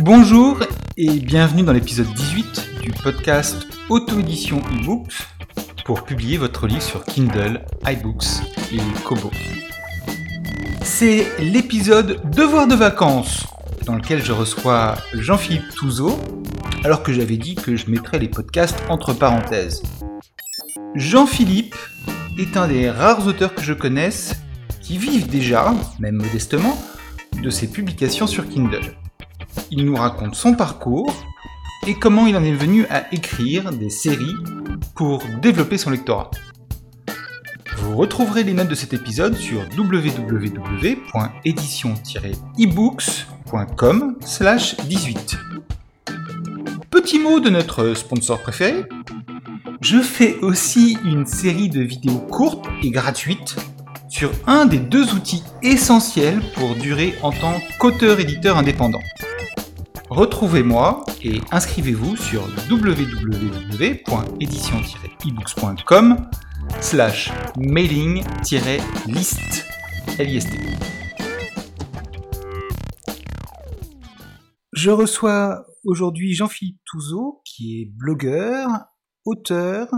Bonjour et bienvenue dans l'épisode 18 du podcast Auto-édition eBooks pour publier votre livre sur Kindle, iBooks et Kobo. C'est l'épisode Devoir de vacances dans lequel je reçois Jean-Philippe Touzeau alors que j'avais dit que je mettrais les podcasts entre parenthèses. Jean-Philippe est un des rares auteurs que je connaisse qui vivent déjà, même modestement, de ses publications sur Kindle. Il nous raconte son parcours et comment il en est venu à écrire des séries pour développer son lectorat. Vous retrouverez les notes de cet épisode sur www.édition-ebooks.com 18. Petit mot de notre sponsor préféré. Je fais aussi une série de vidéos courtes et gratuites sur un des deux outils essentiels pour durer en tant qu'auteur-éditeur indépendant. Retrouvez-moi et inscrivez-vous sur www.édition-ebooks.com slash mailing-list. Je reçois aujourd'hui Jean-Philippe Touzeau, qui est blogueur, auteur,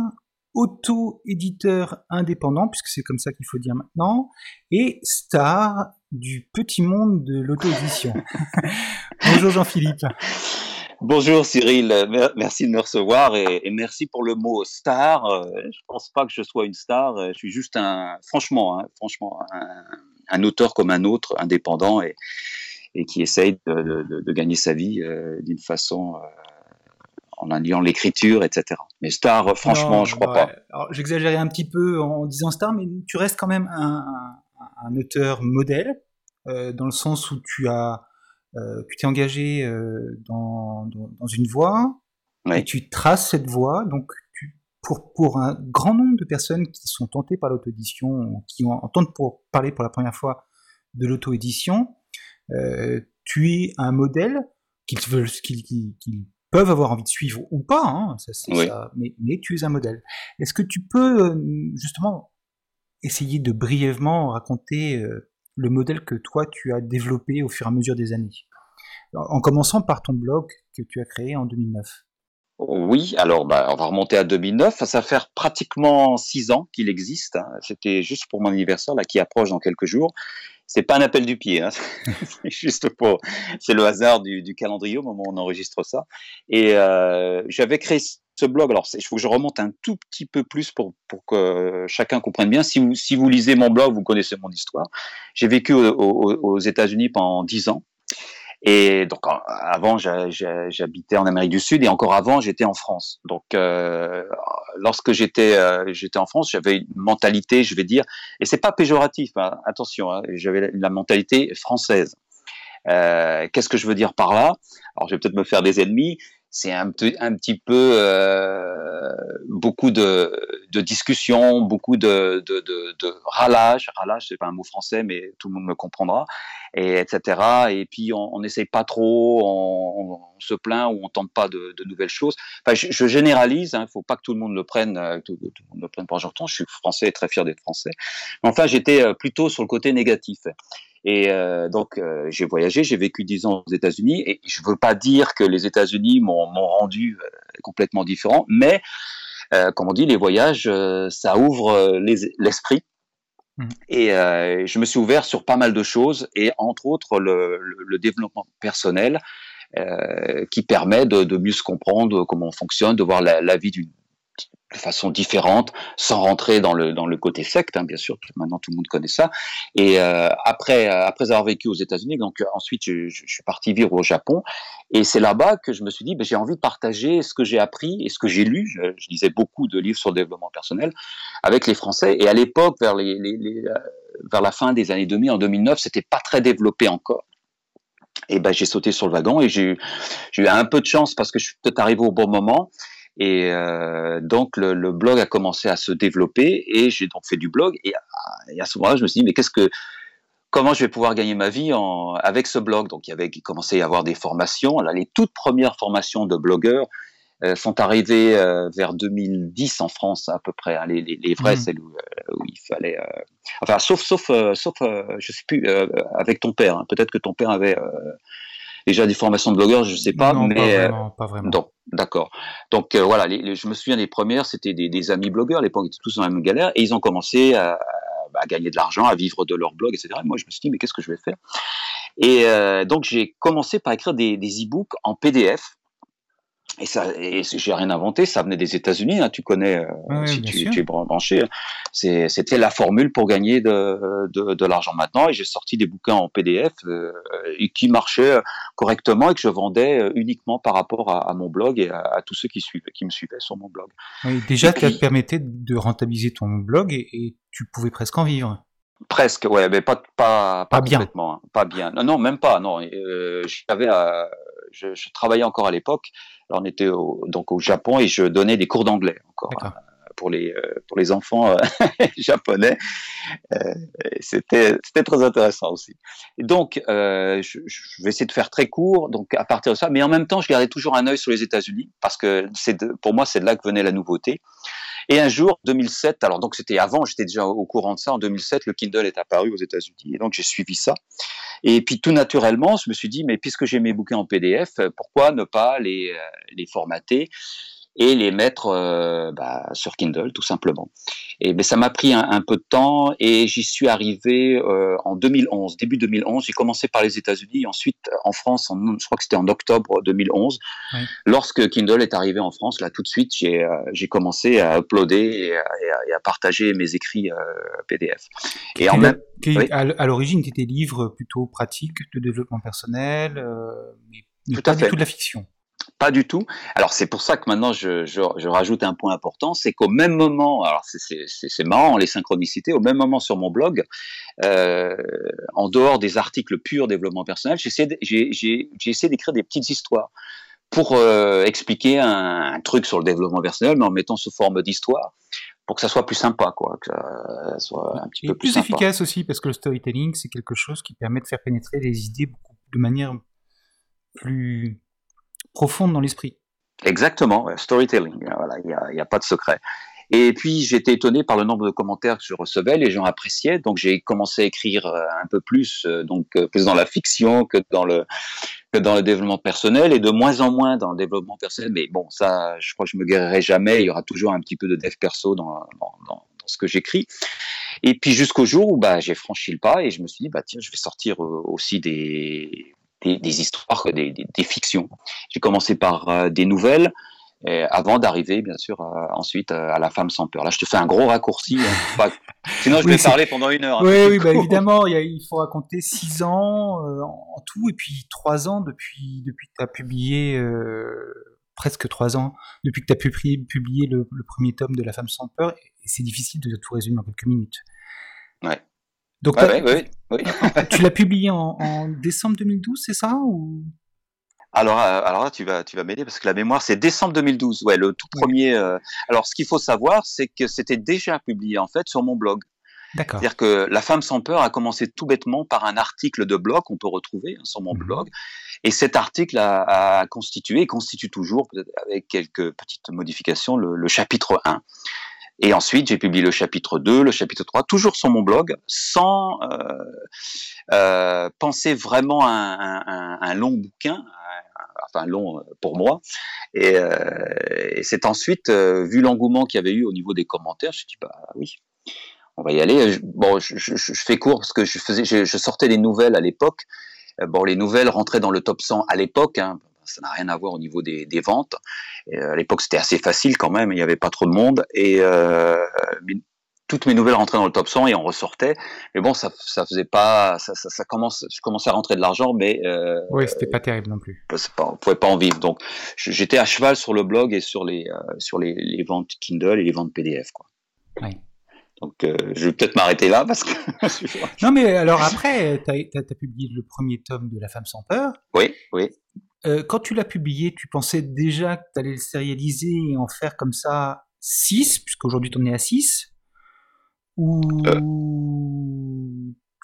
auto-éditeur indépendant, puisque c'est comme ça qu'il faut dire maintenant, et star du petit monde de l'auto-édition. Bonjour Jean-Philippe. Bonjour Cyril, merci de me recevoir et, merci pour le mot star. Euh, je pense pas que je sois une star, euh, je suis juste un, franchement, hein, franchement, un, auteur comme un autre, indépendant et, et qui essaye de, gagner sa vie euh, d'une façon en alliant l'écriture, etc. Mais star, franchement, je crois pas. J'exagérais un petit peu en disant star, mais tu restes quand même un, un auteur modèle dans le sens où tu as tu t'es engagé euh, dans, dans, une voie et tu traces cette voie. Donc, tu, pour, pour un grand nombre de personnes qui sont tentées par l'auto-édition, qui entendent pour parler pour la première fois de l'auto-édition, euh, tu es un modèle qu'ils veulent, qu'ils peuvent avoir envie de suivre ou pas, hein, ça, ça, mais, mais, tu es un modèle. Est-ce que tu peux justement essayer de brièvement raconter le modèle que toi tu as développé au fur et à mesure des années. En commençant par ton blog que tu as créé en 2009. Oui, alors bah, on va remonter à 2009. Ça fait pratiquement six ans qu'il existe. Hein. C'était juste pour mon anniversaire là qui approche dans quelques jours. C'est pas un appel du pied, hein. c'est juste pour, c'est le hasard du, calendrier au moment où on enregistre ça. Et euh, j'avais créé ce blog. Alors, il faut que je remonte un tout petit peu plus pour, pour que chacun comprenne bien. Si vous, si vous lisez mon blog, vous connaissez mon histoire. J'ai vécu aux, États-Unis pendant dix ans. Et donc avant, j'habitais en Amérique du Sud et encore avant, j'étais en France. Donc euh, lorsque j'étais euh, j'étais en France, j'avais une mentalité, je vais dire, et c'est pas péjoratif, hein, attention, hein, j'avais la mentalité française. Euh, Qu'est-ce que je veux dire par là? Alors je vais peut-être me faire des ennemis, c'est un, un, petit peu euh, beaucoup de, de discussions, beaucoup de, de, de, de ralage. C'est pas un mot français, mais tout le monde me comprendra, et etc. Et puis on n'essaye pas trop, on, se plaint ou on tente pas de, nouvelles choses. Enfin, je, je généralise, il hein, faut pas que tout le monde le prenne, euh, tout, tout le monde le prenne pour Je suis français, très fier d'être français. Mais enfin, j'étais euh, plutôt sur le côté négatif. Et euh, donc, euh, j'ai voyagé, j'ai vécu dix ans aux États-Unis, et je veux pas dire que les États-Unis m'ont rendu euh, complètement différent, mais comme on dit, les voyages, ça ouvre l'esprit. Mmh. Et je me suis ouvert sur pas mal de choses, et entre autres le, le, développement personnel, qui permet de, de, mieux se comprendre comment on fonctionne, de voir la, la vie d'une de façon différente, sans rentrer dans le dans le côté secte, hein, bien sûr. Maintenant, tout le monde connaît ça. Et euh, après euh, après avoir vécu aux États-Unis, donc euh, ensuite je, je, suis parti vivre au Japon, et c'est là-bas que je me suis dit, ben, j'ai envie de partager ce que j'ai appris et ce que j'ai lu. Je, lisais beaucoup de livres sur le développement personnel avec les Français. Et à l'époque, vers les, les, les, vers la fin des années 2000, en 2009, c'était pas très développé encore. Et ben j'ai sauté sur le wagon et j'ai eu un peu de chance parce que je suis peut-être arrivé au bon moment. Et euh, donc le, le, blog a commencé à se développer et j'ai donc fait du blog. Et à, et à ce moment-là, je me suis dit mais qu'est-ce que comment je vais pouvoir gagner ma vie en, avec ce blog? Donc il y avait commençait à y avoir des formations. Là, les toutes premières formations de blogueurs euh, sont arrivées euh, vers 2010 en France à peu près. Hein. les, les, les vraies, mmh. celles où, où, il fallait. enfin, sauf, sauf, sauf, je sais plus, avec ton père. Hein. Peut-être que ton père avait déjà des formations de blogueurs, je sais pas, non, mais pas vraiment, pas vraiment. Donc, d'accord. Donc voilà, les, je me souviens des premières, c'était des, des, amis blogueurs. À l'époque, ils étaient tous dans la même galère et ils ont commencé à, à gagner de l'argent, à vivre de leur blog, etc. Et moi, je me suis dit, mais qu'est-ce que je vais faire? Et euh, donc, j'ai commencé par écrire des, des e-books en PDF. Et ça, et j'ai rien inventé, ça venait des États-Unis, hein, tu connais, euh, oui, si tu, es branché. C'était la formule pour gagner de, de, de l'argent maintenant. Et j'ai sorti des bouquins en PDF euh, qui marchaient correctement et que je vendais euh, uniquement par rapport à, à mon blog et à, à, tous ceux qui, suivaient, qui me suivaient sur mon blog. Oui, déjà, ça te permettait de rentabiliser ton blog et, et tu pouvais presque en vivre. Presque, ouais, mais pas pas pas, pas bien, hein, pas bien. Non, non, même pas. Non, euh, j'avais, euh, je, je, travaillais encore à l'époque. Alors on était au, donc au Japon et je donnais des cours d'anglais encore pour les pour les enfants euh, japonais. c'était c'était très intéressant aussi. Donc je, vais essayer de faire très court. Donc à partir de ça, mais en même temps, je gardais toujours un œil sur les États-Unis parce que c'est pour moi c'est de là que venait la nouveauté. Et un jour, 2007, alors donc c'était avant, j'étais déjà au courant de ça, en 2007, le Kindle est apparu aux États-Unis, et donc j'ai suivi ça. Et puis tout naturellement, je me suis dit, mais puisque j'ai mes bouquins en PDF, pourquoi ne pas les, les formater? Et les mettre euh, bah, sur Kindle tout simplement. Et ben ça m'a pris un, un, peu de temps et j'y suis arrivé euh, en 2011, début 2011. J'ai commencé par les États-Unis, ensuite en France, en, je crois que c'était en octobre 2011. Oui. Lorsque Kindle est arrivé en France, là tout de suite j'ai euh, j'ai commencé à uploader et à, et à, partager mes écrits euh, PDF. Et en même oui. à l'origine, tu étais livre plutôt pratique de développement personnel, euh, mais, mais pas du tout de la fiction. Pas du tout. Alors c'est pour ça que maintenant je, je, je rajoute un point important, c'est qu'au même moment, alors c'est marrant les synchronicités, au même moment sur mon blog, euh, en dehors des articles purs développement personnel, j'ai essayé d'écrire des petites histoires pour euh, expliquer un, un, truc sur le développement personnel, mais en mettant sous forme d'histoire pour que ça soit plus sympa, quoi, que ça soit un petit Et peu plus, plus efficace aussi, parce que le storytelling, c'est quelque chose qui permet de faire pénétrer les idées beaucoup, de manière plus profonde dans l'esprit. Exactement, storytelling, voilà, il n'y a, a, pas de secret. Et puis j'étais étonné par le nombre de commentaires que je recevais, les gens appréciaient, donc j'ai commencé à écrire euh, un peu plus, euh, donc euh, plus dans la fiction que dans le développement personnel et de moins en moins dans le développement personnel. Mais bon, ça, je crois que je me guérirai jamais. Il y aura toujours un petit peu de dev perso dans, dans ce que j'écris. Et puis jusqu'au jour où bah, j'ai franchi le pas et je me suis dit bah tiens, je vais sortir aussi des des, des histoires, des, des, des fictions. J'ai commencé par euh, des nouvelles, euh, avant d'arriver, bien sûr, euh, ensuite à La femme sans peur. Là, je te fais un gros raccourci. Hein, pas... Sinon, je oui, vais parler pendant une heure. Hein, oui, oui, bah, évidemment, il, y a, il, faut raconter six ans en tout, et puis trois ans depuis, depuis que tu as publié, presque trois ans, depuis que tu as publié, publié le, le, premier tome de La femme sans peur, et c'est difficile de tout résumer en quelques minutes. Ouais. Donc, ouais, ouais, oui, tu l'as publié en, en, décembre 2012, c'est ça ou... Alors, euh, alors là, tu vas, tu vas m'aider parce que la mémoire, c'est décembre 2012. Ouais, le tout premier. Euh... Alors, ce qu'il faut savoir, c'est que c'était déjà publié en fait sur mon blog. C'est-à-dire que La femme sans peur a commencé tout bêtement par un article de blog qu'on peut retrouver hein, sur mon mmh. blog. Et cet article a, a constitué, et constitue toujours, avec quelques petites modifications, le, le chapitre 1. Et ensuite, j'ai publié le chapitre 2, le chapitre 3, toujours sur mon blog, sans euh, euh, penser vraiment à un, un, un long bouquin, enfin long pour moi. Et, euh, et c'est ensuite, euh, vu l'engouement qu'il y avait eu au niveau des commentaires, je me suis dit, bah oui, on va y aller. Bon, je, je, je fais court parce que je, faisais, je, je sortais des nouvelles à l'époque. Bon, les nouvelles rentraient dans le top 100 à l'époque, hein, ça n'a rien à voir au niveau des, des ventes. Et à l'époque, c'était assez facile quand même, il n'y avait pas trop de monde. Et euh, toutes mes nouvelles rentraient dans le top 100 et on ressortait. Mais bon, ça, ça faisait pas, ça, ça, ça commence, je commençais à rentrer de l'argent, mais euh, oui, c'était pas terrible non plus. Pas, on pouvait pas en vivre. Donc, j'étais à cheval sur le blog et sur les, euh, sur les, les, ventes Kindle et les ventes PDF, quoi. Oui. Donc, euh, je vais peut-être m'arrêter là parce que. non, mais alors après, tu as, as, publié le premier tome de La femme sans peur. Oui, oui. Euh, quand tu l'as publié, tu pensais déjà que tu allais le sérialiser et en faire comme ça 6, puisqu'aujourd'hui tu en es à 6 Ou euh.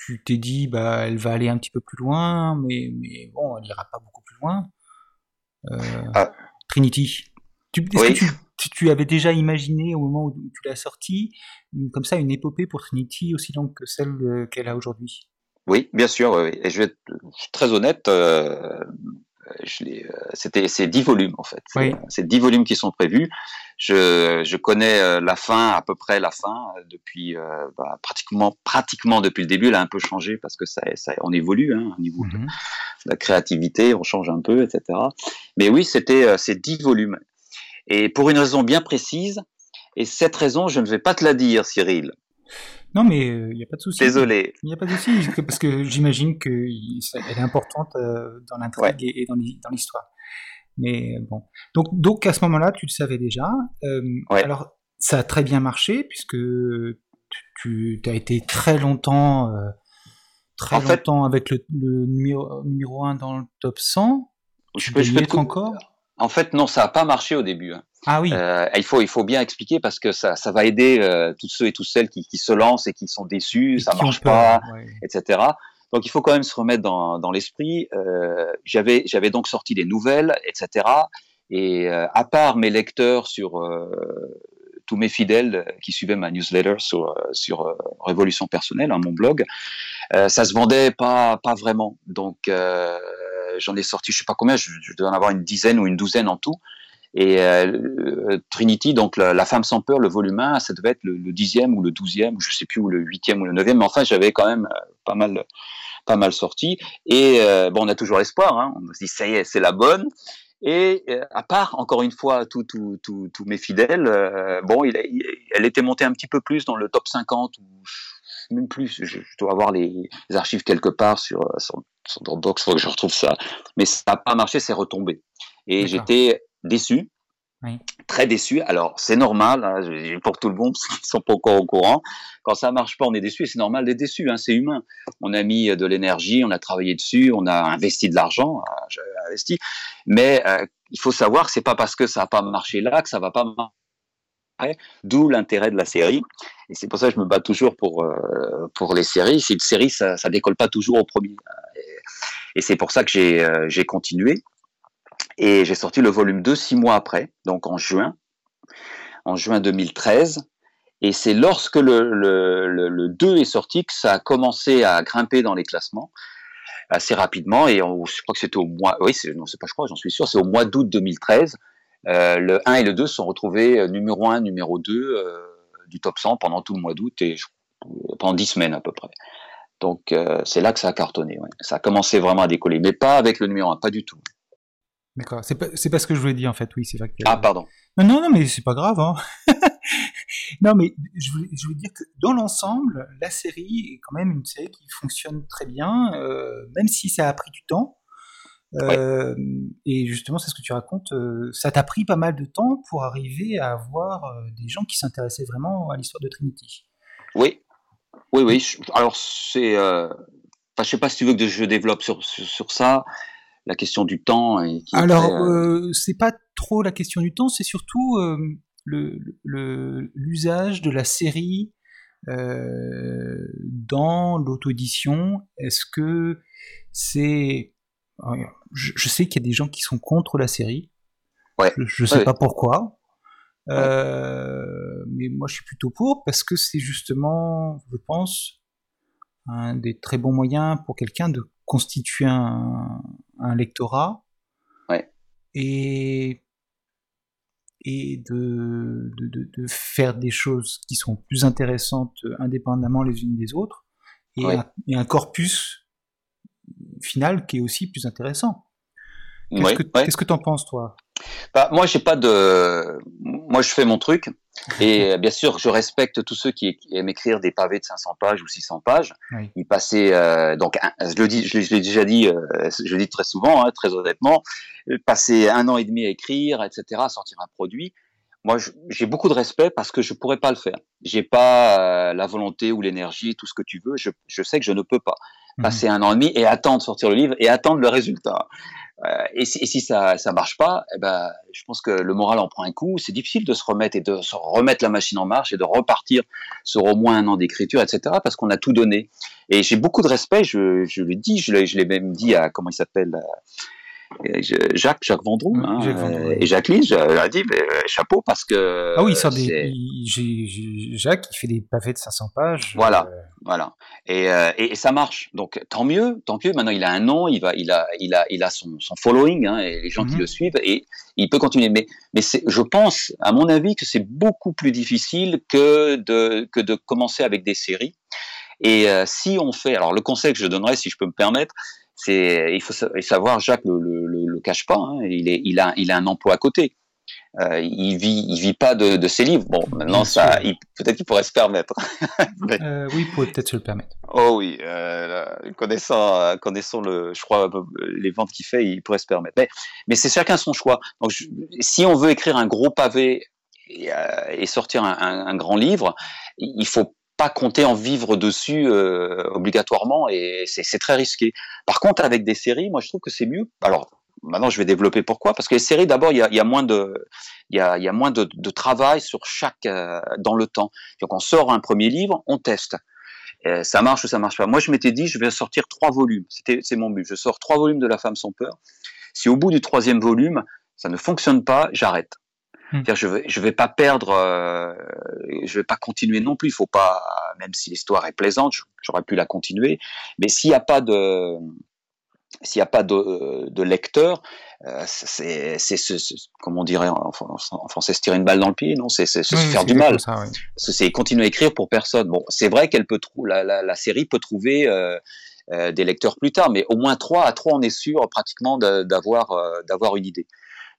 tu t'es dit, bah, elle va aller un petit peu plus loin, mais, mais bon, elle ira pas beaucoup plus loin. Euh, ah. Trinity. Tu, que tu, tu, avais déjà imaginé au moment où tu l'as sorti, comme ça, une épopée pour Trinity aussi longue que celle qu'elle a aujourd'hui? Oui, bien sûr. Oui. Et je vais être très honnête. Euh, c'était c'est dix volumes en fait. C'est dix volumes qui sont prévus. Je, je connais euh, la fin à peu près la fin euh, depuis bah, pratiquement pratiquement depuis le début. Elle a un peu changé parce que ça, ça on évolue hein, au niveau de, mhm. la créativité, on change un peu, etc. Mais oui, c'était ces dix volumes et pour une raison bien précise. Et cette raison, je ne vais pas te la dire, Cyril. Non, mais il euh, n'y a pas de souci. Désolé. Il n'y a pas de souci, parce que j'imagine qu'elle est importante euh, dans l'intrigue et, dans l'histoire. Mais bon. Donc, donc à ce moment-là, tu le savais déjà. Euh, alors, ça a très bien marché, puisque tu, as été très longtemps, très longtemps avec le, numéro, numéro 1 dans le top 100. Je peux, je peux encore? En fait, non, ça n'a pas marché au début. Hein. Ah oui. Euh, il faut il faut bien expliquer parce que ça ça va aider euh, tous ceux et toutes celles qui, qui se lancent et qui sont déçus, ça marche pas, etc. Donc il faut quand même se remettre dans, dans l'esprit. Euh, j'avais j'avais donc sorti des nouvelles, etc. Et à part mes lecteurs sur tous mes fidèles qui suivaient ma newsletter sur sur Révolution personnelle, hein, mon blog, ça se vendait pas pas vraiment. Donc j'en ai sorti je sais pas combien, je, je dois en avoir une dizaine ou une douzaine en tout. Et euh, Trinity, donc la, femme sans peur, le volume 1, ça devait être le, dixième ou le douzième, je sais plus, ou le huitième ou le neuvième, mais enfin j'avais quand même euh, pas mal, pas mal sorti. Et euh, bon, on a toujours espoir, hein, on se dit ça y est, c'est la bonne. Et à part, encore une fois, tous tout, mes fidèles, bon, il, elle était montée un petit peu plus dans le top 50 ou même plus. Je, dois avoir les, archives quelque part sur, sur, sur Dropbox, faut que je retrouve ça. Mais ça n'a pas marché, c'est retombé. Et j'étais déçu. Très déçu. Alors, c'est normal, hein, pour tout le monde, parce qu'ils sont pas encore au courant. Quand ça marche pas, on est déçu, et c'est normal d'être déçu, hein, c'est humain. On a mis de l'énergie, on a travaillé dessus, on a investi de l'argent, hein, j'ai investi. Mais euh, il faut savoir que c'est pas parce que ça n'a pas marché là que ça va pas marcher. D'où l'intérêt de la série. Et c'est pour ça que je me bats toujours pour, euh, pour les séries. Si une série, ça, ça décolle pas toujours au premier. Et, et c'est pour ça que j'ai euh, continué. Et j'ai sorti le volume 2 six mois après, donc en juin, en juin 2013. Et c'est lorsque le, le, le, 2 est sorti que ça a commencé à grimper dans les classements assez rapidement. Et je crois que c'était au mois, oui, non, c'est pas je crois, j'en suis sûr, c'est au mois d'août 2013. Euh, le 1 et le 2 sont retrouvés euh, numéro 1, numéro 2 euh, du top 100 pendant tout le mois d'août et pendant 10 semaines à peu près. Donc c'est là que ça a cartonné. Ça a commencé vraiment à décoller, mais pas avec le numéro 1, pas du tout. D'accord, c'est pas, pas ce que je voulais dire en fait, oui, c'est vrai que... Ah, pardon. Non, non, non mais c'est pas grave. Hein. non, mais je voulais, je voulais, dire que dans l'ensemble, la série est quand même une série qui fonctionne très bien, euh, même si ça a pris du temps. Euh, Et justement, c'est ce que tu racontes, euh, ça t'a pris pas mal de temps pour arriver à avoir des gens qui s'intéressaient vraiment à l'histoire de Trinity. Oui, oui, oui. Alors, c'est... Enfin, je sais pas si tu veux que je développe sur, sur, sur ça la question du temps. Et Alors, euh, euh, c'est pas trop la question du temps, c'est surtout euh, l'usage de la série dans l'auto-édition. Est-ce que c'est... Je, sais qu'il y a des gens qui sont contre la série. Ouais. Je, ne sais pas pourquoi. mais moi, je suis plutôt pour parce que c'est justement, je pense, un des très bons moyens pour quelqu'un de constituer un, lectorat. Et, et de, de, faire des choses qui sont plus intéressantes indépendamment les unes des autres. Et, un, corpus final qui est aussi plus intéressant. Qu'est-ce que tu en penses, toi? Bah, Moi, j'ai pas de. Moi, je fais mon truc. Et bien sûr, je respecte tous ceux qui aiment écrire des pavés de 500 pages ou 600 pages. Oui. Ils passaient, euh, donc, je le dis, je l'ai déjà dit, euh, je le dis très souvent, hein, très honnêtement, passer un an et demi à écrire, etc., à sortir un produit. Moi, j'ai beaucoup de respect parce que je pourrais pas le faire. J'ai pas euh, la volonté ou l'énergie, tout ce que tu veux. Je, je, sais que je ne peux pas mmh. passer un an et demi et attendre de sortir le livre et attendre le résultat. Euh, et, si, ça ça marche pas, eh ben, je pense que le moral en prend un coup. C'est difficile de se remettre et de se remettre la machine en marche et de repartir sur au moins un an d'écriture, etc. Parce qu'on a tout donné. Et j'ai beaucoup de respect, je, je le dis, je l'ai même dit à, comment il s'appelle Jacques, Jacques Vendroux, hein, euh, et Jacques Lise a dit euh, chapeau parce que. Ah oui, il des, Jacques, il fait des pavés de 500 pages. Voilà, euh. voilà, et, et, ça marche. Donc tant mieux, tant mieux. Maintenant, il a un nom, il va, il a, il a, il a son, son following, hein, et les gens qui mhm. le suivent, et il peut continuer. Mais, mais je pense, à mon avis, que c'est beaucoup plus difficile que de que de commencer avec des séries. Et si on fait, alors le conseil que je donnerais, si je peux me permettre, c'est il faut savoir Jacques le, le, le, cache pas hein, il est il a il a un emploi à côté. Euh, il vit il vit pas de, de ses livres. Bon maintenant ça peut-être qu'il pourrait se permettre. Euh, oui il pourrait peut-être se le permettre. Oh oui euh, connaissant connaissant le je crois les ventes qu'il fait il pourrait se permettre. Mais mais c'est chacun son choix. Donc si on veut écrire un gros pavé et, et sortir un, un, un, grand livre il faut pas compter en vivre dessus euh, obligatoirement et c'est très risqué. Par contre, avec des séries, moi je trouve que c'est mieux. Alors maintenant, je vais développer pourquoi. Parce que les séries, d'abord, il y a, y a, moins de, il y a, y a moins de, de, travail sur chaque euh, dans le temps. Donc on sort un premier livre, on teste. Euh, ça marche ou ça marche pas. Moi, je m'étais dit, je vais sortir trois volumes. C'était, c'est mon but. Je sors trois volumes de La Femme sans peur. Si au bout du troisième volume, ça ne fonctionne pas, j'arrête. Hmm. Je vais, je vais pas perdre, euh, je vais pas continuer non plus. Il faut pas, même si l'histoire est plaisante, j'aurais pu la continuer. Mais s'il n'y a pas de, s'il n'y a pas de, de lecteur, euh, c'est, c'est, comme on dirait en, en, français, se tirer une balle dans le pied, non? C'est, se faire du mal. C'est continuer à écrire pour personne. Bon, c'est vrai qu'elle peut la, la, la, série peut trouver euh, euh, des lecteurs plus tard, mais au moins trois à trois, on est sûr pratiquement d'avoir d'avoir une idée.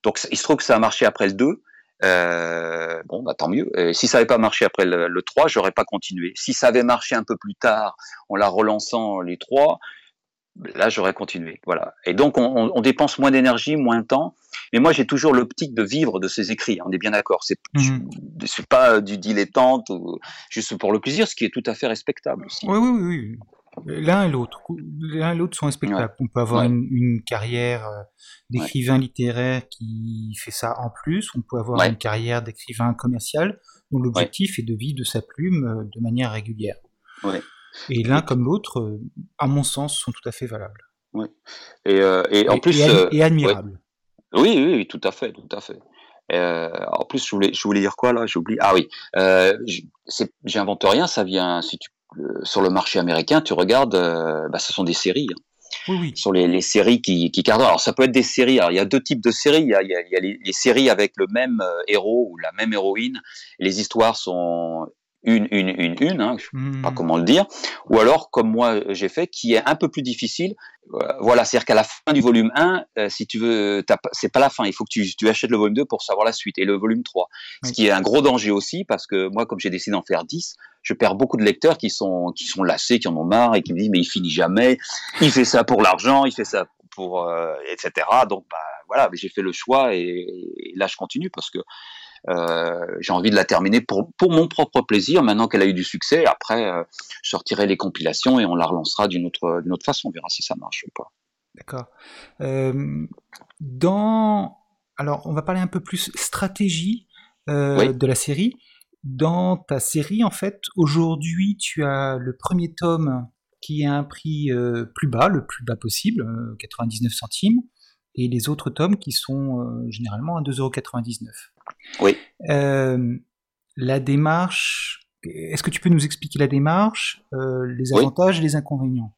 Donc, il se trouve que ça a marché après le 2. Euh, bon, bah, tant mieux. si ça n'avait pas marché après le, le 3, j'aurais pas continué. Si ça avait marché un peu plus tard, en la relançant les 3, là j'aurais continué. Voilà. Et donc on, on dépense moins d'énergie, moins de temps. Mais moi j'ai toujours l'optique de vivre de ces écrits. On est bien d'accord. C'est mmh. pas du dilettante ou juste pour le plaisir, ce qui est tout à fait respectable aussi. Oui, oui, oui. L'un et l'autre, l'un et l'autre sont respectables. On peut avoir une, une, carrière euh, d'écrivain littéraire qui fait ça en plus. On peut avoir une carrière d'écrivain commercial dont l'objectif est de vivre de sa plume euh, de manière régulière. Et l'un comme l'autre, euh, à mon sens, sont tout à fait valables. Et, et, en plus, et, admirables. Oui, oui, oui, tout à fait, tout à fait. en plus, je voulais, je voulais dire quoi là? J'ai oublié. Ah oui, j'invente rien. Ça vient, si tu sur le marché américain, tu regardes, euh, bah, ce sont des séries. Hein. Oui, oui. Sur les, les séries qui, qui. Alors ça peut être des séries. Alors il y a deux types de séries. Il y a, il y a les, les, séries avec le même euh, héros ou la même héroïne. Les histoires sont une, une, une, une, hein, je sais pas hmm. comment le dire, ou alors comme moi j'ai fait, qui est un peu plus difficile. Euh, voilà, c'est-à-dire qu'à la fin du volume 1, euh, si tu veux, c'est pas la fin, il faut que tu, tu, achètes le volume 2 pour savoir la suite, et le volume 3. Ce qui est un gros danger aussi, parce que moi, comme j'ai décidé d'en faire 10, je perds beaucoup de lecteurs qui sont, qui sont lassés, qui en ont marre, et qui me disent, mais il finit jamais, il fait ça pour l'argent, il fait ça pour, euh, etc. Donc, bah, voilà, j'ai fait le choix, et, et là, je continue, parce que euh, j'ai envie de la terminer pour, pour mon propre plaisir, maintenant qu'elle a eu du succès. Après, euh, je sortirai les compilations et on la relancera d'une autre, d'une autre façon. On verra si ça marche ou pas. D'accord. Dans... Alors, on va parler un peu plus stratégie de la série. Dans ta série, en fait, aujourd'hui, tu as le premier tome qui a un prix euh, plus bas, le plus bas possible, 99 euh, centimes, et les autres tomes qui sont euh, généralement à 2,99€. Oui. Euh, la démarche, est-ce que tu peux nous expliquer la démarche, les avantages et les inconvénients?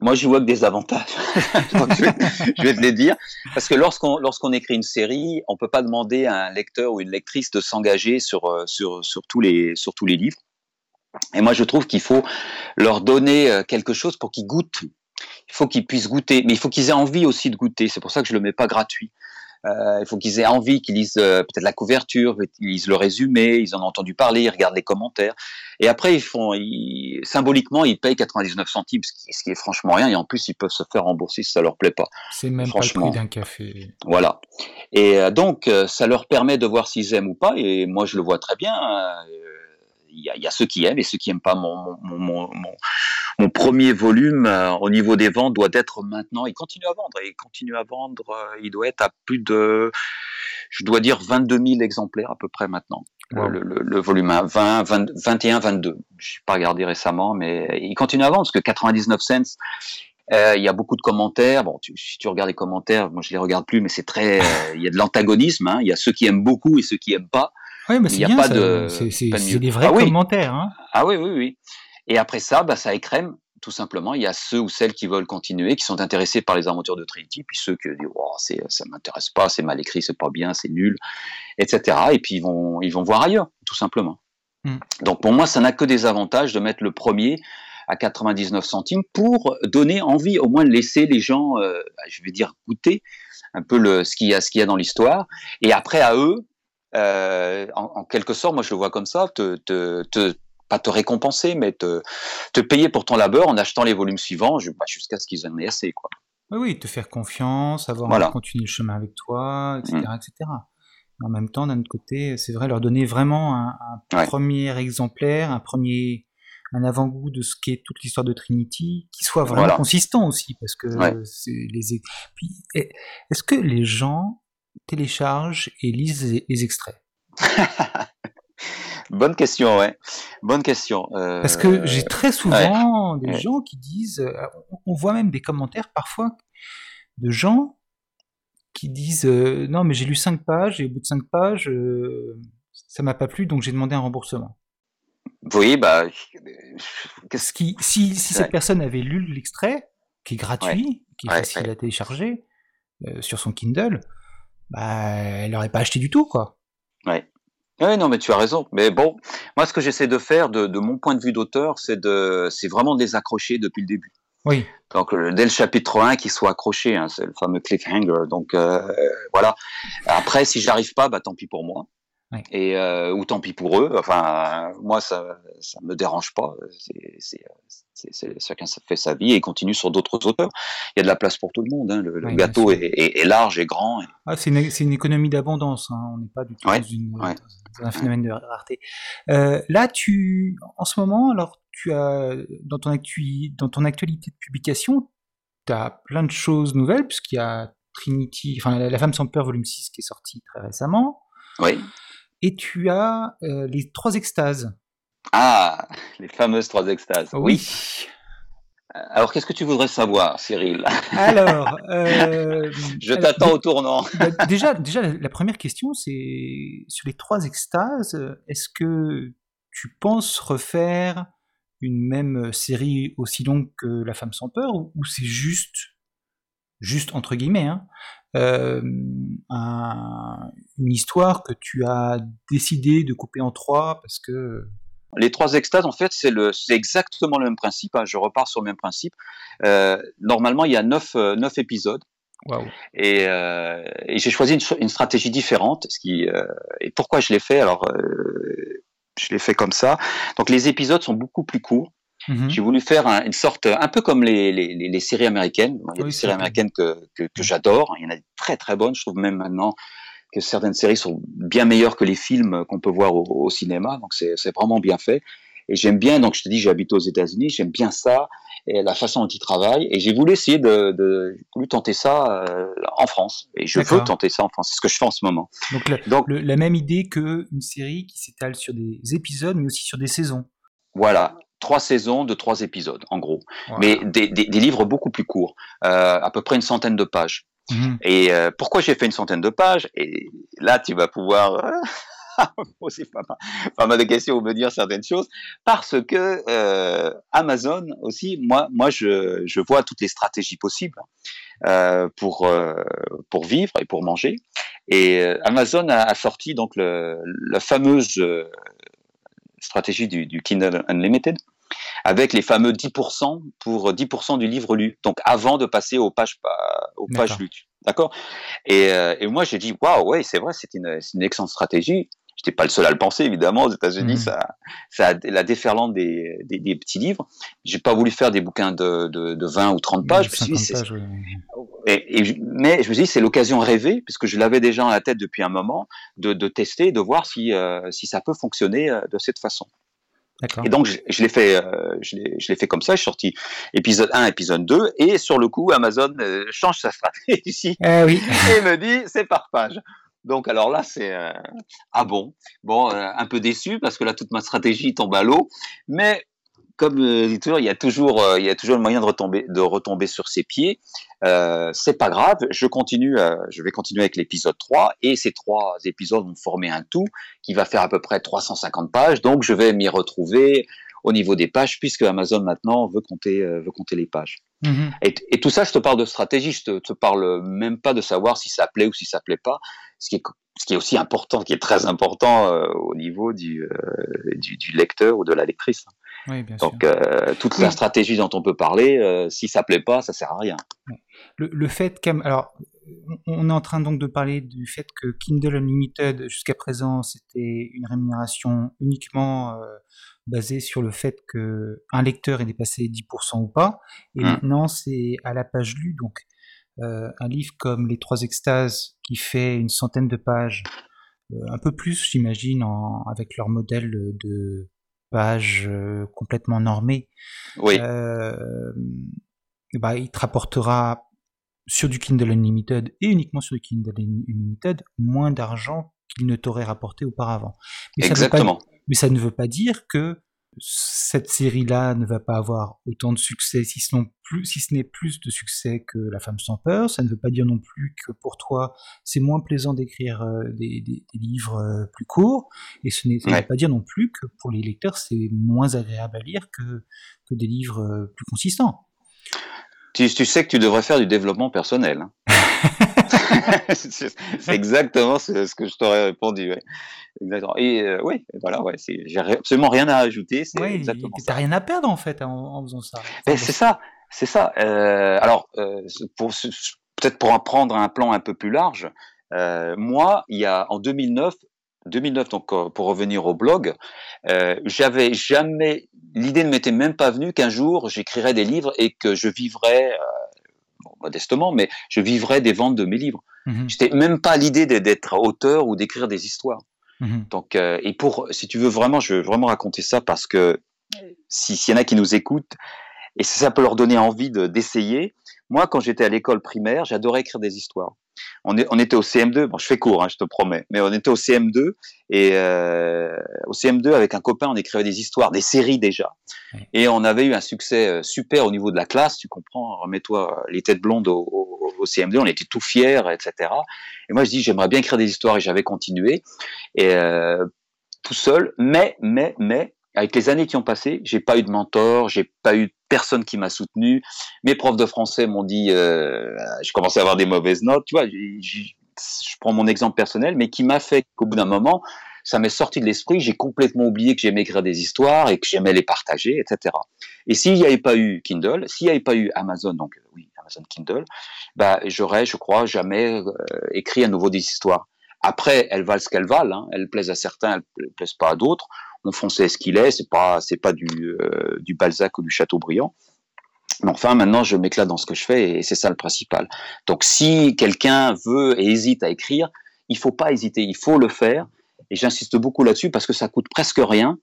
Moi, je vois que des avantages. je, vais, je, vais, te les dire. Parce que lorsqu'on lorsqu'on écrit une série, on peut pas demander à un lecteur ou une lectrice de s'engager sur, euh, sur, sur, tous les, sur tous les livres. Et moi, je trouve qu'il faut leur donner euh, quelque chose pour qu'ils goûtent. Il faut qu'ils puissent goûter, mais il faut qu'ils aient envie aussi de goûter. C'est pour ça que je le mets pas gratuit. Euh, il faut qu'ils aient envie, qu'ils lisent euh, peut-être la couverture, qu'ils lisent le résumé, ils en ont entendu parler, ils regardent les commentaires. Et après, ils font, ils, symboliquement, ils payent 99 centimes, ce qui, ce qui, est franchement rien. Et en plus, ils peuvent se faire rembourser si ça leur plaît pas. C'est même pas le prix d'un café. Voilà. Et euh, donc, euh, ça leur permet de voir s'ils aiment ou pas. Et moi, je le vois très bien. Euh, il y, a, y, a, ceux qui aiment et ceux qui aiment pas mon, mon, mon, mon premier volume euh, au niveau des ventes doit être maintenant. Il continue à vendre et il continue à vendre. Euh, il doit être à plus de, je dois dire 22 000 exemplaires à peu près maintenant. le, volume 20, 21, 22. Je n'ai pas regardé récemment, mais il continue à vendre parce que 99 cents. Euh, il y a beaucoup de commentaires. Bon, si tu regardes les commentaires, moi je les regarde plus, mais c'est très. il y a de l'antagonisme. Hein. Il y a ceux qui aiment beaucoup et ceux qui aiment pas. Oui, mais c'est bien. Pas de. C'est des vrais ah commentaires. Hein. Ah oui, oui, oui. Et après ça, bah, ça écrème tout simplement, il y a ceux ou celles qui veulent continuer, qui sont intéressés par les aventures de Trinity, puis ceux qui disent oh, c'est, ça m'intéresse pas, c'est mal écrit, c'est pas bien, c'est nul, etc. Et puis ils vont, ils vont voir ailleurs, tout simplement. Hmm. Donc pour moi, ça n'a que des avantages de mettre le premier à 99 centimes pour donner envie, au moins laisser les gens, euh, bah, je vais dire, goûter un peu le, ce qu'il y a, ce qu'il y a dans l'histoire. Et après, à eux, euh, en, quelque sorte, moi je le vois comme ça, te, te, te, pas te récompenser, mais te, te payer pour ton labeur en achetant les volumes suivants bah, jusqu'à ce qu'ils en aient assez. Quoi. Oui, oui, te faire confiance, avoir continué le chemin avec toi, etc. Mm. etc. en même temps, d'un autre côté, c'est vrai, leur donner vraiment un, premier exemplaire, un premier un avant-goût de ce qu'est toute l'histoire de Trinity, qui soit vraiment consistant aussi, parce que c'est les. Puis, est-ce que les gens téléchargent et lisent les extraits? Bonne question, ouais. Bonne question. Euh, Parce que j'ai très souvent des gens qui disent, euh, on voit même des commentaires parfois de gens qui disent euh, non mais j'ai lu cinq pages et au bout de cinq pages ça m'a pas plu donc j'ai demandé un remboursement. Oui bah. Ce qui, si, si cette personne avait lu l'extrait qui est gratuit, qui est facile à télécharger sur son Kindle, bah elle n'aurait pas acheté du tout quoi. Ouais. Oui, non, mais tu as raison. Mais bon, moi, ce que j'essaie de faire, de, de, mon point de vue d'auteur, c'est de, c'est vraiment de les accrocher depuis le début. Oui. Donc, dès le chapitre 1, qu'ils soient accrochés, hein, c'est le fameux cliffhanger. Donc, euh, voilà. Après, si j'arrive pas, bah, tant pis pour moi. Et euh, ou tant pis pour eux. Enfin, moi, ça, ça me dérange pas. C'est, chacun fait sa vie et continue sur d'autres auteurs. Il y a de la place pour tout le monde. Hein. Le, gâteau est, large et grand. Ah, c'est une, économie d'abondance. Hein. On n'est pas du tout dans, un phénomène de rareté. Euh, là, tu, en ce moment, alors, tu as dans ton, actu, dans ton actualité de publication, tu as plein de choses nouvelles puisqu'il y a Trinity, enfin, la, femme sans peur volume 6 qui est sorti très récemment. Oui. Et tu as euh, les trois extases. Ah, les fameuses trois extases. Oui. Euh, alors, qu'est-ce que tu voudrais savoir, Cyril? Alors, euh, je t'attends au tournant. Bah, déjà, déjà, la première question, c'est sur les trois extases. Est-ce que tu penses refaire une même série aussi longue que La Femme sans peur, ou, c'est juste, juste entre guillemets, hein, euh, une histoire que tu as décidé de couper en trois parce que les trois extases, en fait, c'est le, c'est exactement le même principe. Hein, je repars sur le même principe. Euh, normalement, il y a neuf, euh, neuf épisodes. Et, euh, et j'ai choisi une, une, stratégie différente. Ce qui, euh, et pourquoi je l'ai fait Alors, euh, je l'ai fait comme ça. Donc, les épisodes sont beaucoup plus courts. Mhm. J'ai voulu faire une sorte, un peu comme les, les, les séries américaines. Il y a des séries américaines que, que, que j'adore. Il y en a des très très bonnes. Je trouve même maintenant que certaines séries sont bien meilleures que les films qu'on peut voir au, au cinéma. Donc c'est vraiment bien fait. Et j'aime bien, donc je te dis, j'habite aux États-Unis, j'aime bien ça et la façon dont ils travaillent. Et j'ai voulu essayer de, de voulu tenter ça euh, en France. Et je veux tenter ça en France. C'est ce que je fais en ce moment. Donc, la, donc la même idée que une série qui s'étale sur des épisodes, mais aussi sur des saisons. Voilà trois saisons de trois épisodes, en gros. Mais des, des, des, livres beaucoup plus courts, euh, à peu près une centaine de pages. Mhm. Et euh, pourquoi j'ai fait une centaine de pages? Et là, tu vas pouvoir poser pas, pas, mal de questions ou me dire certaines choses, parce que euh, Amazon aussi, moi, moi, je, je vois toutes les stratégies possibles euh, pour euh, pour vivre et pour manger. Et euh, Amazon a, a, sorti donc le, la fameuse stratégie du, du Kindle Unlimited, avec les fameux 10% pour 10% du livre lu. Donc avant de passer aux pages, aux pages lues. D'accord? Et, euh, et, moi j'ai dit waouh ouais c'est vrai c'est une, une excellente stratégie. J'étais pas le seul à le penser évidemment aux États-Unis mmh. ça ça a la déferlante des, des, des petits livres. J'ai pas voulu faire des bouquins de, de, de 20 ou 30 pages. pages et, et, mais je me dis c'est l'occasion rêvée puisque je l'avais déjà à la tête depuis un moment de, de tester de voir si euh, si ça peut fonctionner euh, de cette façon. Et donc, je, je l'ai fait, euh, je l'ai fait comme ça. Je suis sorti épisode 1, épisode 2, et sur le coup, Amazon euh, change sa stratégie eh oui. et me dit c'est par page. Donc alors là, c'est ah bon, bon, un peu déçu parce que là toute ma stratégie tombe à l'eau, mais comme euh, toujours, il y a toujours, euh, il y a toujours le moyen de retomber, de retomber sur ses pieds. Euh, c'est pas grave, je continue, euh, je vais continuer avec l'épisode 3 et ces trois épisodes vont former un tout qui va faire à peu près 350 pages. Donc je vais m'y retrouver au niveau des pages puisque Amazon maintenant veut compter, veut compter les pages. Mm-hmm. Et, et, tout ça, je te parle de stratégie, je te, te parle même pas de savoir si ça plaît ou si ça plaît pas. Ce qui est, ce qui est aussi important, qui est très important au niveau du, du, du lecteur ou de la lectrice. Donc euh, toute la stratégie dont on peut parler, euh, si ça plaît pas, ça sert à rien. Le, le fait alors on est en train donc de parler du fait que Kindle Unlimited jusqu'à présent c'était une rémunération uniquement euh, basée sur le fait que un lecteur est dépassé 10% ou pas, et hum. maintenant c'est à la page lue donc un livre comme Les Trois Extases qui fait une centaine de pages, un peu plus j'imagine avec leur modèle de page euh, complètement normée, oui. Euh, bah, il te rapportera sur du Kindle Unlimited et uniquement sur du Kindle Unlimited moins d'argent qu'il ne t'aurait rapporté auparavant. Exactement. mais ça ne veut pas dire que cette série-là ne va pas avoir autant de succès, si ce, plus, si ce n'est plus de succès que La femme sans peur. Ça ne veut pas dire non plus que pour toi, c'est moins plaisant d'écrire euh, des, livres euh, plus courts. Et ce ne veut pas dire non plus que pour les lecteurs, c'est moins agréable à lire que, que des livres euh, plus consistants. Tu, tu, sais que tu devrais faire du développement personnel. Hein. c'est exactement ce, que je t'aurais répondu. Exactement. Et euh, oui, voilà, ouais, j'ai absolument rien à ajouter. C'est oui, T'as rien à perdre en fait en, faisant ça. c'est ça, c'est ça. Euh, alors, euh, peut-être pour en prendre un plan un peu plus large, moi, il y a en 2009, 2009 donc pour revenir au blog, j'avais jamais l'idée ne m'était même pas venue qu'un jour j'écrirais des livres et que je vivrais modestement, mais je vivrais des ventes de mes livres. Mmh J'étais même pas l'idée d'être auteur ou d'écrire des histoires. Mmh Donc, euh, et pour, si tu veux vraiment, je veux vraiment raconter ça parce que s'il y en a qui nous écoutent et ça peut leur donner envie d'essayer. Moi, quand j'étais à l'école primaire, j'adorais écrire des histoires. On, est, on, était au CM2, bon, je fais court, hein, je te promets, mais on était au CM2 et euh, au CM2 avec un copain, on écrivait des histoires, des séries déjà, et on avait eu un succès euh, super au niveau de la classe. Tu comprends Remets-toi les têtes blondes au, au, CM2, on était tout fiers, etc. Et moi, je dis, j'aimerais bien écrire des histoires, et j'avais continué et euh, tout seul, mais, mais, mais avec les années qui ont passé, j'ai pas eu de mentor, j'ai pas eu personne qui m'a soutenu. Mes profs de français m'ont dit, euh, je commençais à avoir des mauvaises notes, tu vois. Je prends mon exemple personnel, mais qui m'a fait qu'au bout d'un moment, ça m'est sorti de l'esprit. J'ai complètement oublié que j'aimais écrire des histoires et que j'aimais les partager, etc. Et s'il n'y avait pas eu Kindle, s'il n'y avait pas eu Amazon, donc oui, Amazon Kindle, bah j'aurais, je crois, jamais euh, écrit à nouveau des histoires. Après, elles valent ce qu'elles valent. Hein. Elles plaisent à certains, elles plaisent pas à d'autres. Mon français est ce qu'il est. C'est pas, c'est pas du, euh, du Balzac ou du Chateaubriand. Mais enfin, maintenant, je m'éclate dans ce que je fais et c'est ça le principal. Donc, si quelqu'un veut et hésite à écrire, il faut pas hésiter. Il faut le faire. Et j'insiste beaucoup là-dessus parce que ça coûte presque rien.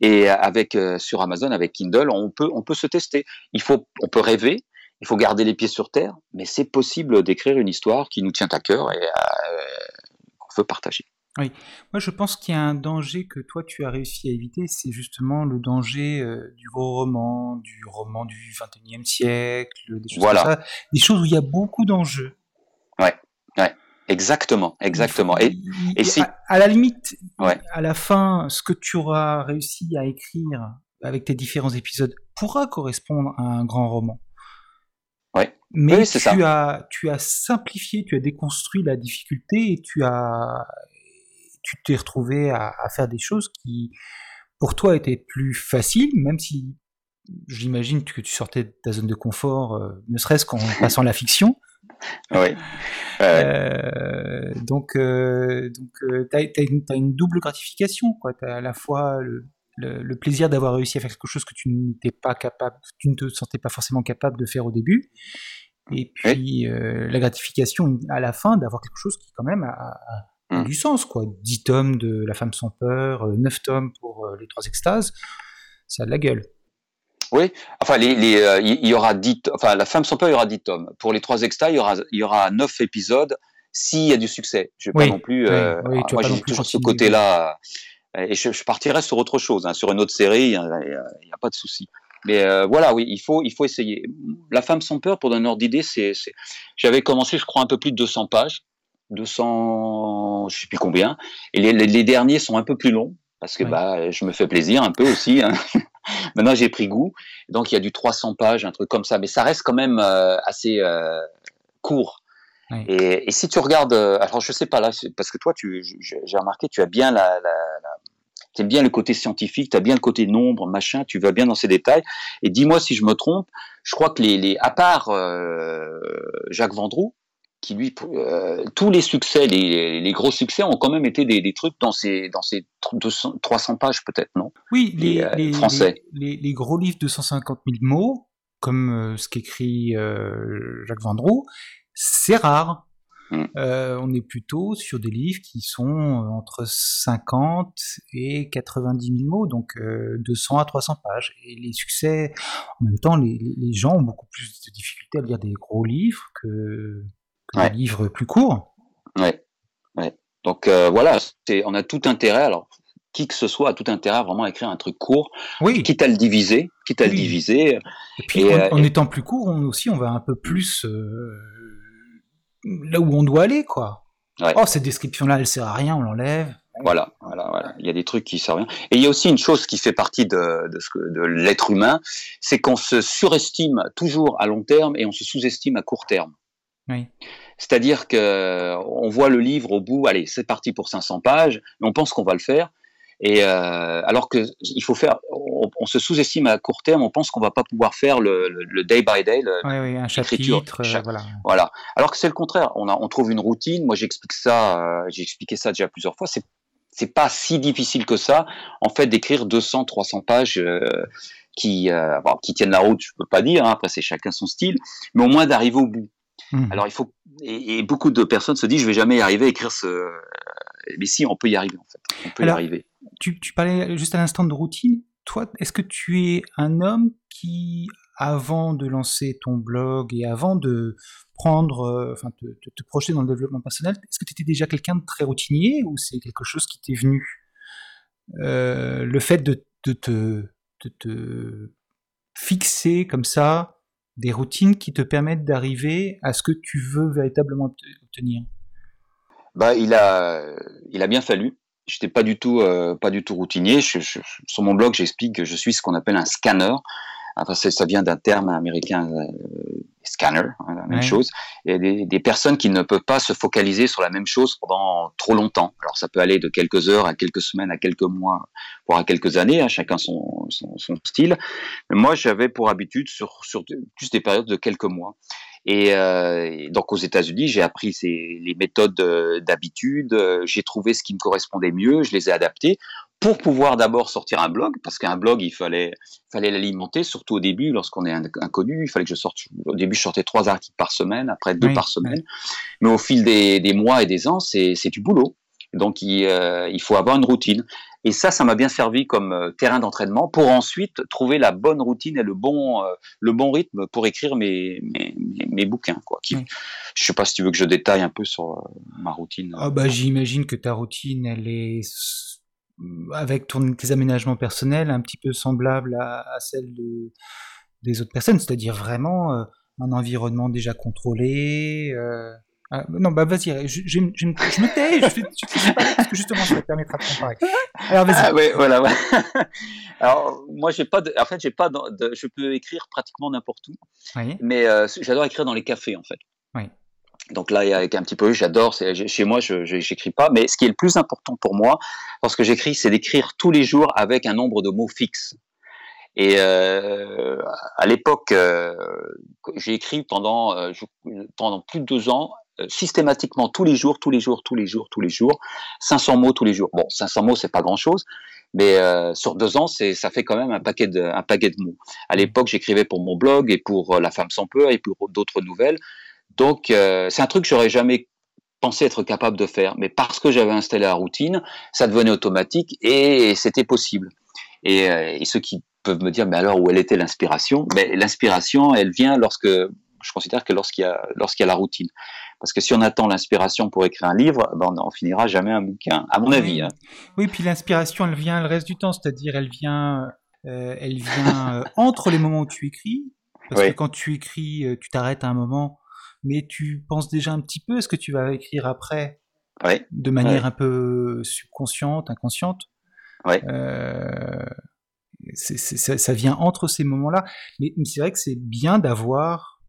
Et avec euh, sur Amazon, avec Kindle, on peut on peut se tester. Il faut, on peut rêver. Il faut garder les pieds sur terre, mais c'est possible d'écrire une histoire qui nous tient à cœur et euh, veut partager. Oui, moi je pense qu'il y a un danger que toi tu as réussi à éviter, c'est justement le danger euh, du gros roman, du roman du 21e siècle, des choses voilà. comme ça, des choses où il y a beaucoup d'enjeux. Ouais, ouais, exactement, exactement. Et, et, si... à, la limite, ouais. à la fin, ce que tu auras réussi à écrire avec tes différents épisodes pourra correspondre à un grand roman. Ouais. Mais tu, As, tu as simplifié, tu as déconstruit la difficulté et tu as tu t'es retrouvé à, faire des choses qui, pour toi, étaient plus faciles, même si j'imagine que tu sortais de ta zone de confort, euh, ne serait-ce qu'en passant la fiction. Oui. Euh, donc, euh, donc tu as, une double gratification. Tu as à la fois le, le, plaisir d'avoir réussi à faire quelque chose que tu n'étais pas capable, tu ne te sentais pas forcément capable de faire au début, et puis euh, la gratification à la fin d'avoir quelque chose qui quand même a, mmh. du sens, quoi. 10 tomes de La femme sans peur, 9 euh, tomes pour euh, les trois extases, ça a de la gueule. Oui, enfin, il y aura 10, enfin, La femme sans peur, il y aura 10 tomes. Pour les trois extases, il y aura, il y aura 9 épisodes s'il y a du succès. Je vais pas non plus. moi, j'ai toujours ce côté-là. Et je, partirai sur autre chose, hein, sur une autre série. Il n'y a, pas de souci. Mais voilà, oui, il faut, il faut essayer. La femme sans peur, pour donner un ordre d'idée, c'est, j'avais commencé, je crois, un peu plus de 200 pages, 200, je sais plus combien. Et les, les derniers sont un peu plus longs parce que bah, je me fais plaisir un peu aussi. Hein. Maintenant, j'ai pris goût. Donc, il y a du 300 pages, un truc comme ça. Mais ça reste quand même euh, assez euh, court. Et, et, si tu regardes, euh, alors je sais pas là, parce que toi, tu, j'ai remarqué, tu as bien la, la, la bien le côté scientifique, tu as bien le côté nombre, machin, tu vas bien dans ces détails. Et dis-moi si je me trompe, je crois que les, les à part euh, Jacques Vendroux, qui lui, euh, tous les succès, les, les, gros succès ont quand même été des, des trucs dans ces, dans ces 200, 300 pages peut-être, non? Oui, les, euh, les, français. Les, gros livres de 150 000 mots, comme euh, ce qu'écrit Jacques Vendroux, c'est rare. Hmm. on est plutôt sur des livres qui sont entre 50 et 90 000 mots, donc 200 à 300 pages. Et les succès, en même temps, les, les gens ont beaucoup plus de difficultés à lire des gros livres que un livre plus court. Ouais, ouais. Donc euh, voilà, on a tout intérêt. Alors qui que ce soit a tout intérêt à vraiment écrire un truc court, oui. quitte à le diviser, quitte à le diviser. Et puis en, euh, étant plus court, on aussi on va un peu plus euh, là où on doit aller, quoi. Oh cette description-là, elle sert à rien, on l'enlève. Voilà, voilà, voilà. Il y a des trucs qui servent rien. Et il y a aussi une chose qui fait partie de, de l'être humain, c'est qu'on se surestime toujours à long terme et on se sous-estime à court terme. Oui. C'est-à-dire que on voit le livre au bout, allez, c'est parti pour 500 pages, et on pense qu'on va le faire. Et euh, alors que il faut faire, on, se sous-estime à court terme, on pense qu'on va pas pouvoir faire le, le, day by day, le, oui, oui, un chapitre, euh, voilà. voilà. Alors que c'est le contraire. On, a, on trouve une routine. Moi, j'explique ça, euh, j'ai expliqué ça déjà plusieurs fois. C'est c'est pas si difficile que ça, en fait, d'écrire 200, 300 pages euh, qui, qui tiennent la route. Je peux pas dire. Hein, après, c'est chacun son style, mais au moins d'arriver au bout. Hmm. Alors il faut et, beaucoup de personnes se disent je vais jamais y arriver à écrire ce mais si on peut y arriver en fait on peut y arriver. Tu, tu, parlais juste à l'instant de routine. Toi, est-ce que tu es un homme qui avant de lancer ton blog et avant de prendre, euh, enfin, te, te, projeter dans le développement personnel, est-ce que tu étais déjà quelqu'un de très routinier ou c'est quelque chose qui t'est venu euh, Le fait de, de, te, de te fixer comme ça des routines qui te permettent d'arriver à ce que tu veux véritablement obtenir? Bah, il a, bien fallu. J'étais pas du tout, euh, pas du tout routinier. sur mon blog, j'explique que je suis ce qu'on appelle un scanner. Enfin, ça vient d'un terme américain, euh, scanner, hein, la même chose. Il y a des, des, personnes qui ne peuvent pas se focaliser sur la même chose pendant trop longtemps. Alors, ça peut aller de quelques heures à quelques semaines, à quelques mois, voire à quelques années, hein, chacun son, son, son, style. Mais moi, j'avais pour habitude sur, sur plus des périodes de quelques mois. Et, euh, donc aux États-Unis, j'ai appris ces, les méthodes euh, d'habitude, j'ai trouvé ce qui me correspondait mieux, je les ai adaptées pour pouvoir d'abord sortir un blog, parce qu'un blog, il fallait, fallait l'alimenter, surtout au début, lorsqu'on est inconnu, il fallait que je sorte, au début, je sortais trois articles par semaine, après deux par semaine, mais au fil des, des, mois et des ans, c'est du boulot. Donc, il, euh, il, faut avoir une routine. Et ça, ça m'a bien servi comme euh, terrain d'entraînement pour ensuite trouver la bonne routine et le bon, euh, le bon rythme pour écrire mes, mes, mes, bouquins. Quoi. Qui, Je sais pas si tu veux que je détaille un peu sur ma routine. Ah bah, J'imagine que ta routine, elle est avec ton, tes aménagements personnels un petit peu semblable à, celle de, des autres personnes, c'est-à-dire vraiment euh, un environnement déjà contrôlé. Euh, ah, non, bah vas-y, je, je, je, me tais, je fais, je parce que justement ça va te permettre de comparer. Alors vas-y. Ah, oui, voilà. Alors moi j'ai pas, de, en fait j'ai pas, de, je peux écrire pratiquement n'importe où, oui. mais euh, j'adore écrire dans les cafés en fait. Oui. Donc là, avec un petit peu, j'adore. Chez moi, je n'écris pas, mais ce qui est le plus important pour moi, lorsque j'écris, c'est d'écrire tous les jours avec un nombre de mots fixe. Et euh, à l'époque, euh, j'ai écrit pendant euh, plus de deux ans, euh, systématiquement tous les jours, tous les jours, tous les jours, tous les jours, 500 mots tous les jours. Bon, 500 mots, c'est pas grand-chose, mais euh, sur deux ans, c'est ça fait quand même un paquet de un paquet de mots. À l'époque, j'écrivais pour mon blog et pour La Femme sans peur et pour d'autres nouvelles. Donc, euh, c'est un truc que j'aurais jamais pensé être capable de faire, mais parce que j'avais installé la routine, ça devenait automatique et c'était possible. Et, euh, et, ceux qui peuvent me dire, mais alors où elle était l'inspiration? Mais l'inspiration, elle vient lorsque, je considère que lorsqu'il y a, lorsqu'il y a la routine. Parce que si on attend l'inspiration pour écrire un livre, ben on n'en finira jamais un bouquin, à mon avis. Hein. Oui, puis l'inspiration, elle vient le reste du temps, c'est-à-dire elle vient, euh, elle vient entre les moments où tu écris, parce que quand tu écris, tu t'arrêtes à un moment, mais tu penses déjà un petit peu à ce que tu vas écrire après, de manière un peu subconsciente, inconsciente. Euh, ça, vient entre ces moments-là. Mais, c'est vrai que c'est bien d'avoir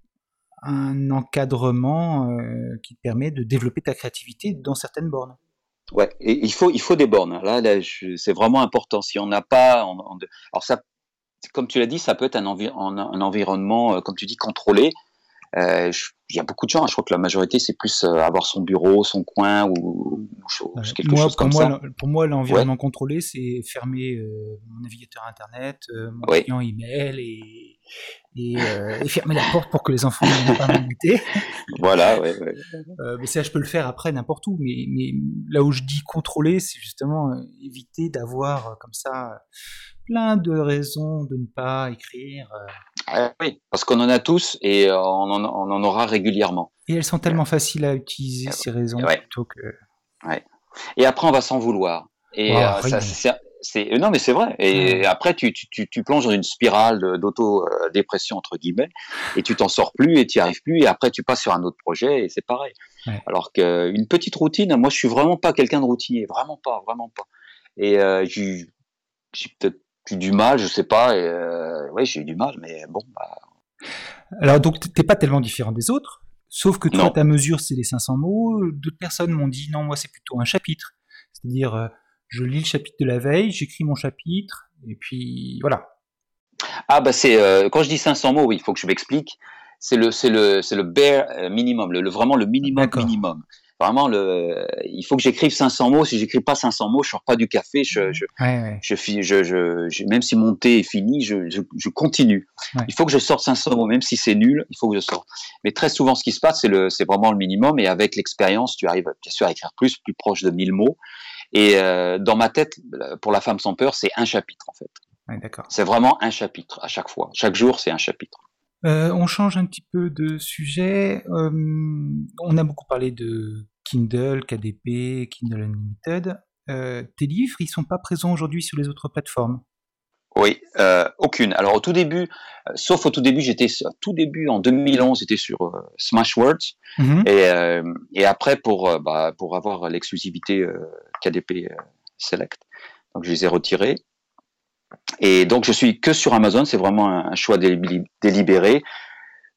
un encadrement euh, qui te permet de développer ta créativité dans certaines bornes. Ouais, et il faut, il faut des bornes. Là, là c'est vraiment important. Si on n'a pas, alors ça, comme tu l'as dit, ça peut être un, un environnement, euh, comme tu dis, contrôlé. Euh, il y a beaucoup de gens, je crois que la majorité, c'est plus euh, avoir son bureau, son coin ou, quelque chose comme ça. Pour moi, l'environnement contrôlé, c'est fermer euh, mon navigateur Internet, mon client email et, et, et, fermer la porte pour que les enfants n'aient pas m'embêter. voilà, ouais, mais ça, je peux le faire après n'importe où. Mais, mais là où je dis contrôler, c'est justement éviter d'avoir comme ça plein de raisons de ne pas écrire. Ah oui, parce qu'on en a tous et euh, on en, on en, aura régulièrement. Et elles sont tellement faciles à utiliser, ces raisons, plutôt que... Ouais. Et après, on va s'en vouloir. Et euh, ça, c'est non mais c'est vrai. Et après tu, tu, tu, plonges dans une spirale d'auto dépression entre guillemets et tu t'en sors plus et tu n'y arrives plus et après tu passes sur un autre projet et c'est pareil. Alors qu'une petite routine moi je suis vraiment pas quelqu'un de routinier. Vraiment pas vraiment pas. Et euh, j'ai peut-être j'ai du mal, je sais pas. Euh, oui, j'ai eu du mal, mais bon. Bah... Alors donc t'es pas tellement différent des autres, sauf que toi ta mesure c'est les 500 mots. D'autres personnes m'ont dit non, moi c'est plutôt un chapitre, c'est-à-dire euh, je lis le chapitre de la veille, j'écris mon chapitre et puis voilà. Ah bah c'est euh, quand je dis 500 mots, oui, il faut que je m'explique. C'est le c'est le c'est le bare minimum, le, vraiment le minimum minimum. Vraiment, le, il faut que j'écrive 500 mots. Si j'écris pas 500 mots, je sors pas du café. Je, je, je, je, même si mon thé est fini, je, je, continue. Il faut que je sorte 500 mots, même si c'est nul, il faut que je sorte. Mais très souvent, ce qui se passe, c'est le, c'est vraiment le minimum. Et avec l'expérience, tu arrives bien sûr à écrire plus, plus proche de 1000 mots. Et euh, dans ma tête, pour la femme sans peur, c'est un chapitre en fait. C'est vraiment un chapitre à chaque fois. Chaque jour, c'est un chapitre. Euh, on change un petit peu de sujet. Euh, on a beaucoup parlé de Kindle, KDP, Kindle Unlimited. Euh, tes livres, ils sont pas présents aujourd'hui sur les autres plateformes? Oui, aucune. Alors au tout début, sauf au tout début, j'étais tout début en 2011, j'étais sur Smashwords mhm. et, après pour bah, pour avoir l'exclusivité KDP Select, donc je les ai retirés. Et donc, je suis que sur Amazon. C'est vraiment un, choix délibéré.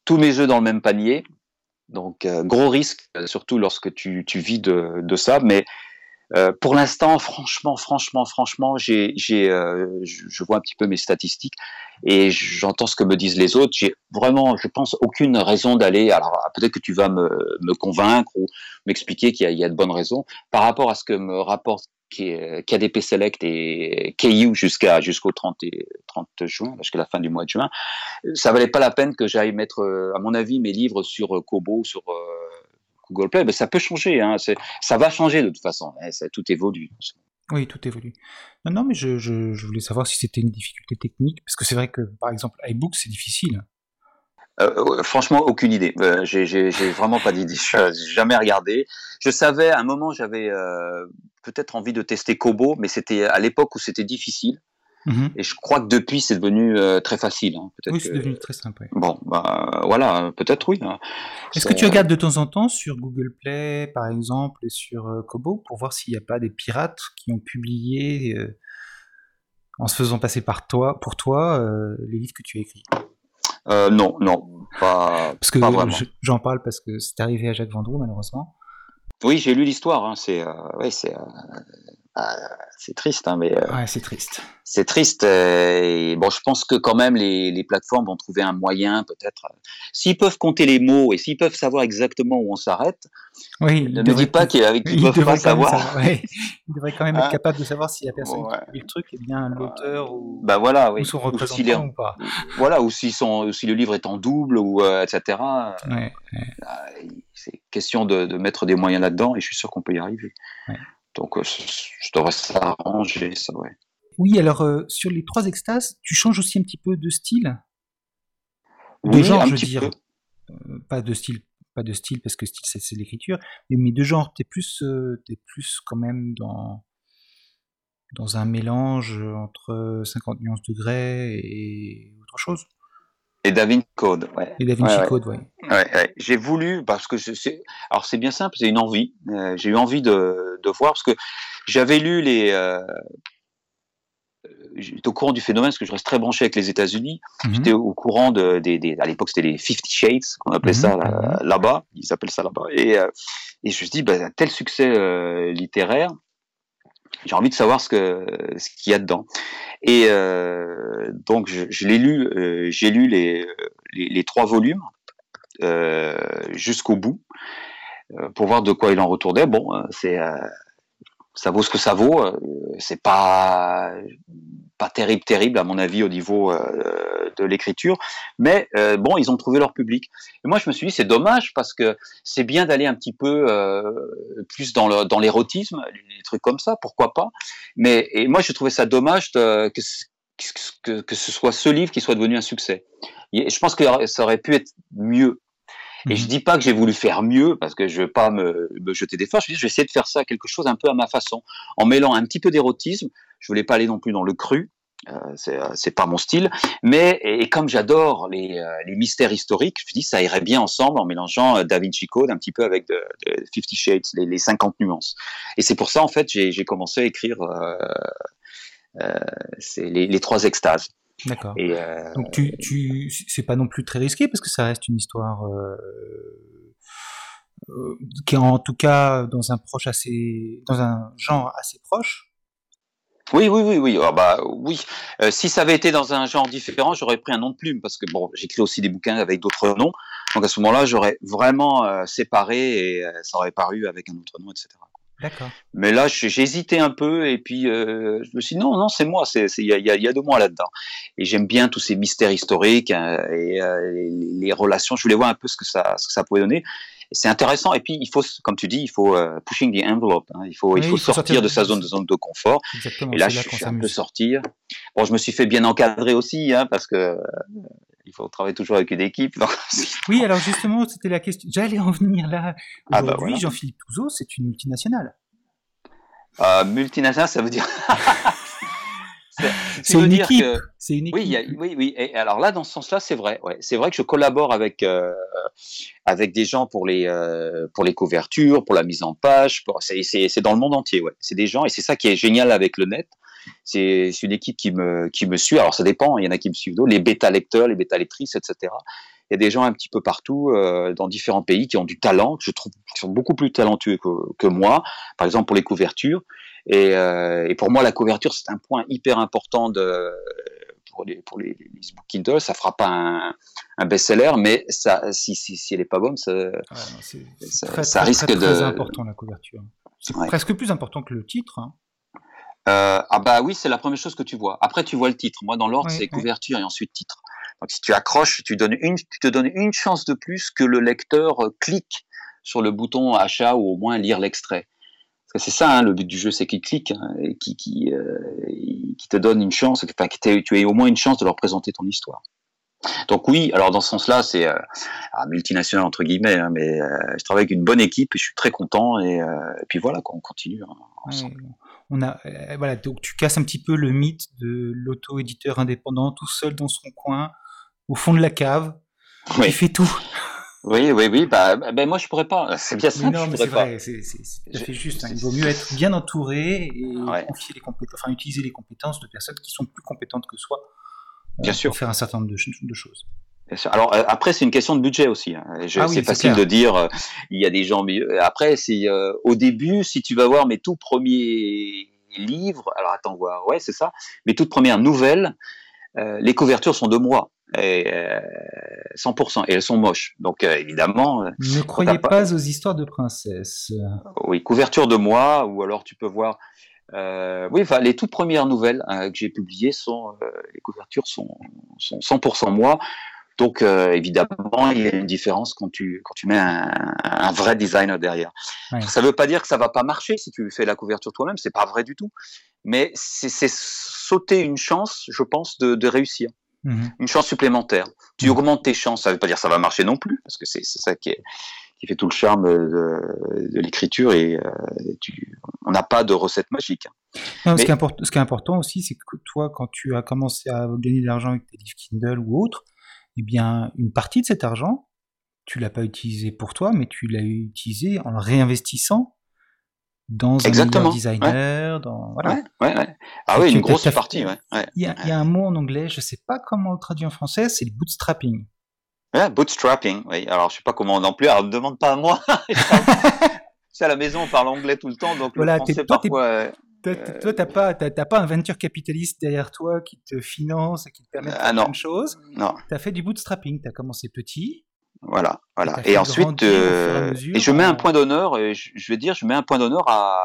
Tous mes œufs dans le même panier. Donc, euh, gros risque, euh, surtout lorsque tu, tu vis de, de, ça. Mais euh, pour l'instant, franchement, franchement, franchement, j'ai, j'ai, euh, je vois un petit peu mes statistiques et j'entends ce que me disent les autres. J'ai vraiment, je pense, aucune raison d'aller. Alors, peut-être que tu vas me, me convaincre ou m'expliquer qu'il y, y, a de bonnes raisons par rapport à ce que me rapporte KDP Select et KU jusqu'à jusqu'au 30, 30 juin, jusqu'à la fin du mois de juin, ça valait pas la peine que j'aille mettre, euh, à mon avis, mes livres sur euh, Kobo, sur euh, Google Play. Mais ça peut changer, hein, ça va changer de toute façon. Hein, tout évolue. Oui, tout évolue. Non, mais je, je, je voulais savoir si c'était une difficulté technique, parce que c'est vrai que, par exemple, iBook, c'est difficile. Euh, franchement, aucune idée. Euh, j'ai vraiment pas d'idée. Je n'ai jamais regardé. Je savais, à un moment, j'avais euh, peut-être envie de tester Kobo, mais c'était à l'époque où c'était difficile. Mhm. Et je crois que depuis, c'est devenu euh, très facile. Hein. Oui, c'est devenu très simple. Bon, bah, voilà, peut-être oui. Hein. Est-ce que tu regardes de temps en temps sur Google Play, par exemple, et sur Kobo, pour voir s'il n'y a pas des pirates qui ont publié, en se faisant passer par toi, pour toi, les livres que tu as écrits? Euh, non, non, pas, parce que. J'en parle parce que c'est arrivé à Jacques Vendroux, malheureusement. Oui, j'ai lu l'histoire. Hein, c'est, euh, ouais, c'est, euh, ah, c'est triste, hein, mais. Euh, ouais, c'est triste. C'est triste. Euh, et bon, je pense que quand même les, les plateformes vont trouver un moyen, peut-être. Euh, s'ils peuvent compter les mots et s'ils peuvent savoir exactement où on s'arrête. Oui. Ne me dis pas qu'ils ne peuvent pas savoir. ouais. Ils devraient quand même être hein capables de savoir si la personne qui a écrit le truc est bien l'auteur ou, bah voilà, oui. ou son représentant ou, pas. Voilà, ou si, son, si le livre est en double ou etc. Ouais, c'est question de, de, mettre des moyens là-dedans et je suis sûr qu'on peut y arriver. Donc, euh, je devrais s'arranger, ça, ouais. Oui, alors, euh, sur les trois extases, tu changes aussi un petit peu de style? De genre, je veux dire. Euh, pas de style pas de style parce que style c'est l'écriture, mais, mais de genre, t'es plus, es plus quand même dans dans un mélange entre 50 nuances degrés et autre chose? Et Da Vinci Code, ouais. Et Code, ouais. ouais J'ai voulu, parce que c'est, alors c'est bien simple, c'est une envie. Euh, j'ai eu envie de, de, voir, parce que j'avais lu les, euh, j'étais au courant du phénomène parce que je reste très branché avec les États-Unis. Mhm. J'étais au courant de, des, des à l'époque c'était les Fifty Shades qu'on appelait mhm. ça mhm. là-bas, ils appellent ça là-bas. Et, euh, et je me suis dit, bah, tel succès euh, littéraire, j'ai envie de savoir ce que ce qu'il y a dedans. Et euh, donc je, je l'ai lu, euh, j'ai lu les, les, trois volumes euh, jusqu'au bout euh, pour voir de quoi il en retournait. Bon, c'est ça vaut ce que ça vaut. C'est pas pas terrible, terrible à mon avis au niveau euh, de l'écriture, mais euh, bon, ils ont trouvé leur public. Et moi, je me suis dit, c'est dommage parce que c'est bien d'aller un petit peu euh, plus dans le dans l'érotisme, des trucs comme ça, pourquoi pas. Mais et moi, je trouvais ça dommage de, que, que, que ce soit ce livre qui soit devenu un succès. Je pense que ça aurait pu être mieux. Et je mhm. dis pas que j'ai voulu faire mieux parce que je veux pas me, me jeter des forces. Je dis, je vais essayer de faire ça quelque chose un peu à ma façon, en mêlant un petit peu d'érotisme. Je voulais pas aller non plus dans le cru. Euh, euh c'est pas mon style, mais et, comme j'adore les, euh, les, mystères historiques, je me dis ça irait bien ensemble en mélangeant euh, Da Vinci Code un petit peu avec de, de Fifty Shades, les, les, 50 nuances. Et c'est pour ça en fait j'ai commencé à écrire les, les, trois extases. D'accord. Euh, Donc tu, tu c'est pas non plus très risqué parce que ça reste une histoire euh, euh, qui est en tout cas dans un proche assez, dans un genre assez proche. Oui, oui, oui, oui. Ah bah oui. si ça avait été dans un genre différent, j'aurais pris un nom de plume parce que bon, j'écris aussi des bouquins avec d'autres noms. Donc à ce moment-là, j'aurais vraiment séparé et ça aurait paru avec un autre nom, etc. D'accord. Mais là, j'ai hésité un peu et puis euh, je me suis dit non, non, c'est moi, il y a, y a, de moi là-dedans. Et j'aime bien tous ces mystères historiques hein, et euh, les, les, relations. Je voulais voir un peu ce que ça, ce que ça pouvait donner. C'est intéressant. Et puis il faut, comme tu dis, il faut uh, pushing the envelope. Hein. Il faut, il faut, sortir, de sa zone de zone de confort. Exactement, et là, je suis un peu sortir. Bon, je me suis fait bien encadrer aussi, hein, parce que il faut travailler toujours avec une équipe. oui, alors justement, c'était la question. J'allais en venir là. Ah bah Aujourd'hui, Jean-Philippe Touzeau, c'est une multinationale. Euh, multinationale, ça veut dire. c'est une, équipe. C'est une équipe. Oui, oui, oui. Et alors là, dans ce sens-là, c'est vrai. Ouais. C'est vrai que je collabore avec euh, avec des gens pour les euh, pour les couvertures, pour la mise en page. C'est dans le monde entier. Ouais. C'est des gens et c'est ça qui est génial avec le net c'est une équipe qui me, qui me suit. Alors ça dépend, il y en a qui me suivent d'autres, les bêta lecteurs, les bêta lectrices, etc. Il y a des gens un petit peu partout euh, dans différents pays qui ont du talent, je trouve, qui sont beaucoup plus talentueux que, que moi. Par exemple pour les couvertures. Et, euh, et pour moi, la couverture c'est un point hyper important de pour les, pour les, les Kindle, ça fera pas un, un best-seller, mais ça, si, si, si elle est pas bonne, ça, ça, ça risque de. C'est important la couverture. C'est presque plus important que le titre. Hein. Euh, ah bah oui, c'est la première chose que tu vois. Après, tu vois le titre. Moi, dans l'ordre, c'est couverture et ensuite titre. Donc, si tu accroches, tu, donnes une, tu te donnes une chance de plus que le lecteur euh, clique sur le bouton achat ou au moins lire l'extrait. Parce que c'est ça, hein, le but du jeu, c'est qu'il clique hein, et qui, qui, euh, qui te donne une chance, enfin, que tu aies au moins une chance de leur présenter ton histoire. Donc oui, alors dans ce sens-là, c'est euh, multinational entre guillemets, hein, mais euh, je travaille avec une bonne équipe et je suis très content et, euh, et puis voilà, quoi, on continue hein, ensemble. On a, euh, voilà, donc tu casses un petit peu le mythe de l'auto-éditeur indépendant, tout seul dans son coin, au fond de la cave, oui. qui fait tout. Oui, oui, oui. Bah, bah, bah moi, je pourrais pas. C'est bien simple. non, mais c'est vrai. C'est juste. Hein. Il vaut mieux être bien entouré et ouais. confier les compétences, enfin utiliser les compétences de personnes qui sont plus compétentes que soi. Euh, sûr. Pour faire un certain nombre de, de choses. Alors euh, après c'est une question de budget aussi. Hein. Ah c'est facile de dire euh, il y a des gens mieux. Après c'est euh, au début si tu vas voir mes tout premiers livres. Alors attends voir ouais c'est ça. Mes toutes premières nouvelles. les couvertures sont de moi. Et, 100% et elles sont moches. Donc évidemment. Ne croyez pas... pas... aux histoires de princesses. Oui couverture de moi ou alors tu peux voir. oui, enfin, les toutes premières nouvelles hein, que j'ai publiées sont les couvertures sont, sont 100% moi. Donc euh, évidemment, il y a une différence quand tu quand tu mets un, un vrai designer derrière. Ouais. Ça ne veut pas dire que ça va pas marcher si tu fais la couverture toi-même, c'est pas vrai du tout. Mais c'est sauter une chance, je pense, de, de réussir. Mmh. Une chance supplémentaire. Tu mmh. augmentes tes chances. Ça ne veut pas dire que ça va marcher non plus, parce que c'est ça qui est qui fait tout le charme de, de l'écriture et tu, on n'a pas de recette magique. Non, ce, qui est ce, qui est important aussi, c'est que toi, quand tu as commencé à gagner de l'argent avec tes livres Kindle ou autres, eh bien, une partie de cet argent, tu l'as pas utilisé pour toi, mais tu l'as utilisé en le réinvestissant dans un designer, dans voilà. Ouais, ouais, Ah oui, une grosse partie. Il y, a, y, a un mot en anglais, je sais pas comment on le traduit en français, c'est le bootstrapping. Ouais, bootstrapping. Oui. Alors je sais pas comment non plus. Alors ne me demande pas à moi. c'est à la maison, on parle anglais tout le temps, donc voilà, le français parfois. Toi, t'as pas, pas un venture capitaliste derrière toi qui te finance et qui te permet de faire ah, non. plein de choses? Non. T'as fait du bootstrapping. T'as commencé petit. Voilà, voilà. Et ensuite, euh, et je mets un point d'honneur. Je, je, vais dire, je mets un point d'honneur à,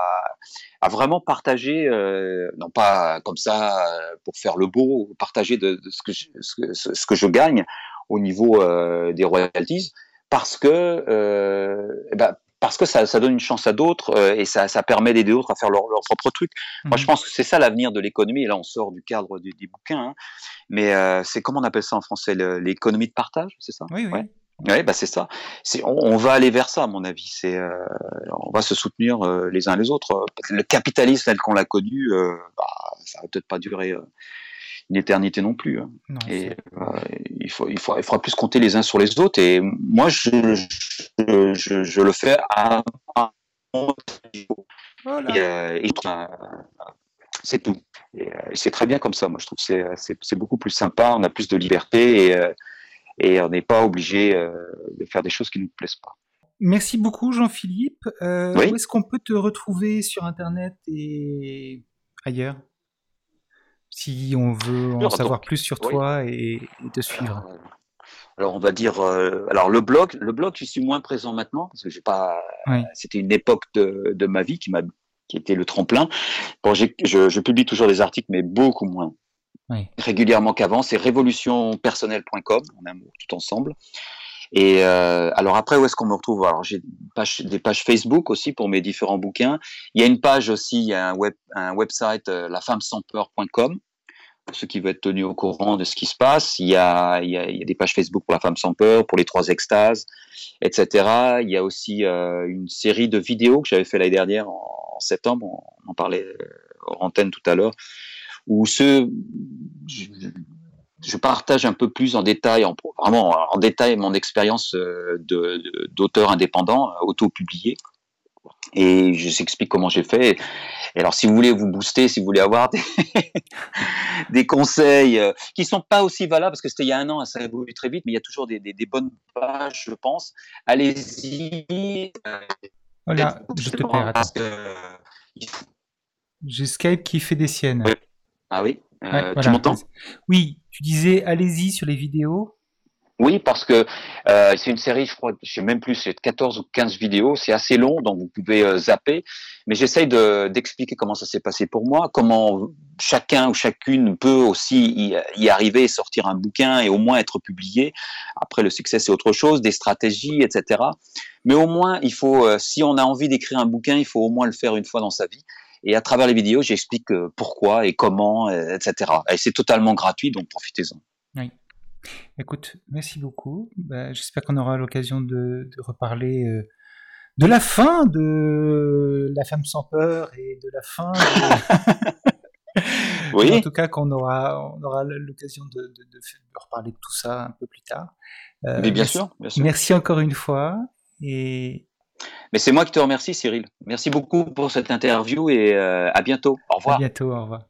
à vraiment partager, euh, non pas comme ça pour faire le beau, partager de, de ce, que je, ce, ce, que je gagne au niveau euh, des royalties, parce que euh, eh ben, parce que ça, ça, donne une chance à d'autres euh, et ça, ça permet d'aider d'autres à faire leur, leur propre truc. Mmh. Moi, je pense que c'est ça l'avenir de l'économie. Et là, on sort du cadre du, des bouquins, hein. mais euh, c'est comment on appelle ça en français? L'économie de partage, c'est ça? Oui, oui. Ouais. Oui, bah c'est ça. On, on, va aller vers ça, à mon avis. C'est, euh, on va se soutenir euh, les uns les autres. Le capitalisme tel qu'on l'a connu, euh, bah, ça va peut-être pas durer une éternité non plus. Hein. Non, et il faut, il faut, il faudra plus compter les uns sur les autres. Et moi, je, je, je, je le fais à, mon niveau. Voilà. Et, et c'est tout. Et, c'est très bien comme ça. Moi, je trouve que c'est, beaucoup plus sympa. On a plus de liberté et et on n'est pas obligé euh, de faire des choses qui ne nous plaisent pas. Merci beaucoup Jean-Philippe. Euh, oui où est-ce qu'on peut te retrouver sur Internet et ailleurs? Si on veut en alors, savoir donc, plus sur oui. toi et, et, te suivre. Alors, alors on va dire, euh, alors le blog, le blog, je suis moins présent maintenant parce que j'ai pas. Oui. C'était une époque de, de ma vie qui m'a qui était le tremplin. Bon, je, je publie toujours des articles, mais beaucoup moins oui. régulièrement qu'avant. C'est révolutionpersonnelle.com, on a tout ensemble. Et euh, alors après, où est-ce qu'on me retrouve? Alors j'ai des pages Facebook aussi pour mes différents bouquins. Il y a une page aussi, il y a un, web, un website, euh, ceux qui veulent être tenus au courant de ce qui se passe. Il y a, il y a, des pages Facebook pour la femme sans peur, pour les trois extases, etc. Il y a aussi euh, une série de vidéos que j'avais fait l'année dernière en, en, septembre. On en parlait hors antenne tout à l'heure où je, partage un peu plus en détail, en, vraiment en détail mon expérience d'auteur de, indépendant, auto-publié. Et je s'explique comment j'ai fait. Et alors, si vous voulez vous booster, si vous voulez avoir des, des conseils euh, qui sont pas aussi valables, parce que c'était il y a un an, ça évolue très vite, mais il y a toujours des, des, des bonnes pages, je pense. Allez-y. Voilà, je te perds. Que... J'ai Skype qui fait des siennes. Oui. Ah oui euh, ouais, voilà. Tu m'entends? Oui, tu disais allez-y sur les vidéos. Oui, parce que euh, c'est une série, je crois, je sais même plus, c'est 14 ou 15 vidéos, c'est assez long, donc vous pouvez euh, zapper. Mais j'essaye d'expliquer comment ça s'est passé pour moi, comment chacun ou chacune peut aussi y, y, arriver sortir un bouquin et au moins être publié. Après, le succès, c'est autre chose, des stratégies, etc. Mais au moins, il faut, euh, si on a envie d'écrire un bouquin, il faut au moins le faire une fois dans sa vie. Et à travers les vidéos, j'explique pourquoi et comment, etc. Et c'est totalement gratuit, donc profitez-en. Oui. Écoute, merci beaucoup. Bah, J'espère qu'on aura l'occasion de, de, reparler euh, de la fin de La femme sans peur et de la fin. De... oui. En tout cas, qu'on aura, on aura l'occasion de, reparler de tout ça un peu plus tard. Euh, Mais bien merci, sûr, bien sûr. Merci encore une fois. Et mais c'est moi qui te remercie, Cyril. Merci beaucoup pour cette interview et euh, à bientôt. Au revoir. À bientôt, au revoir.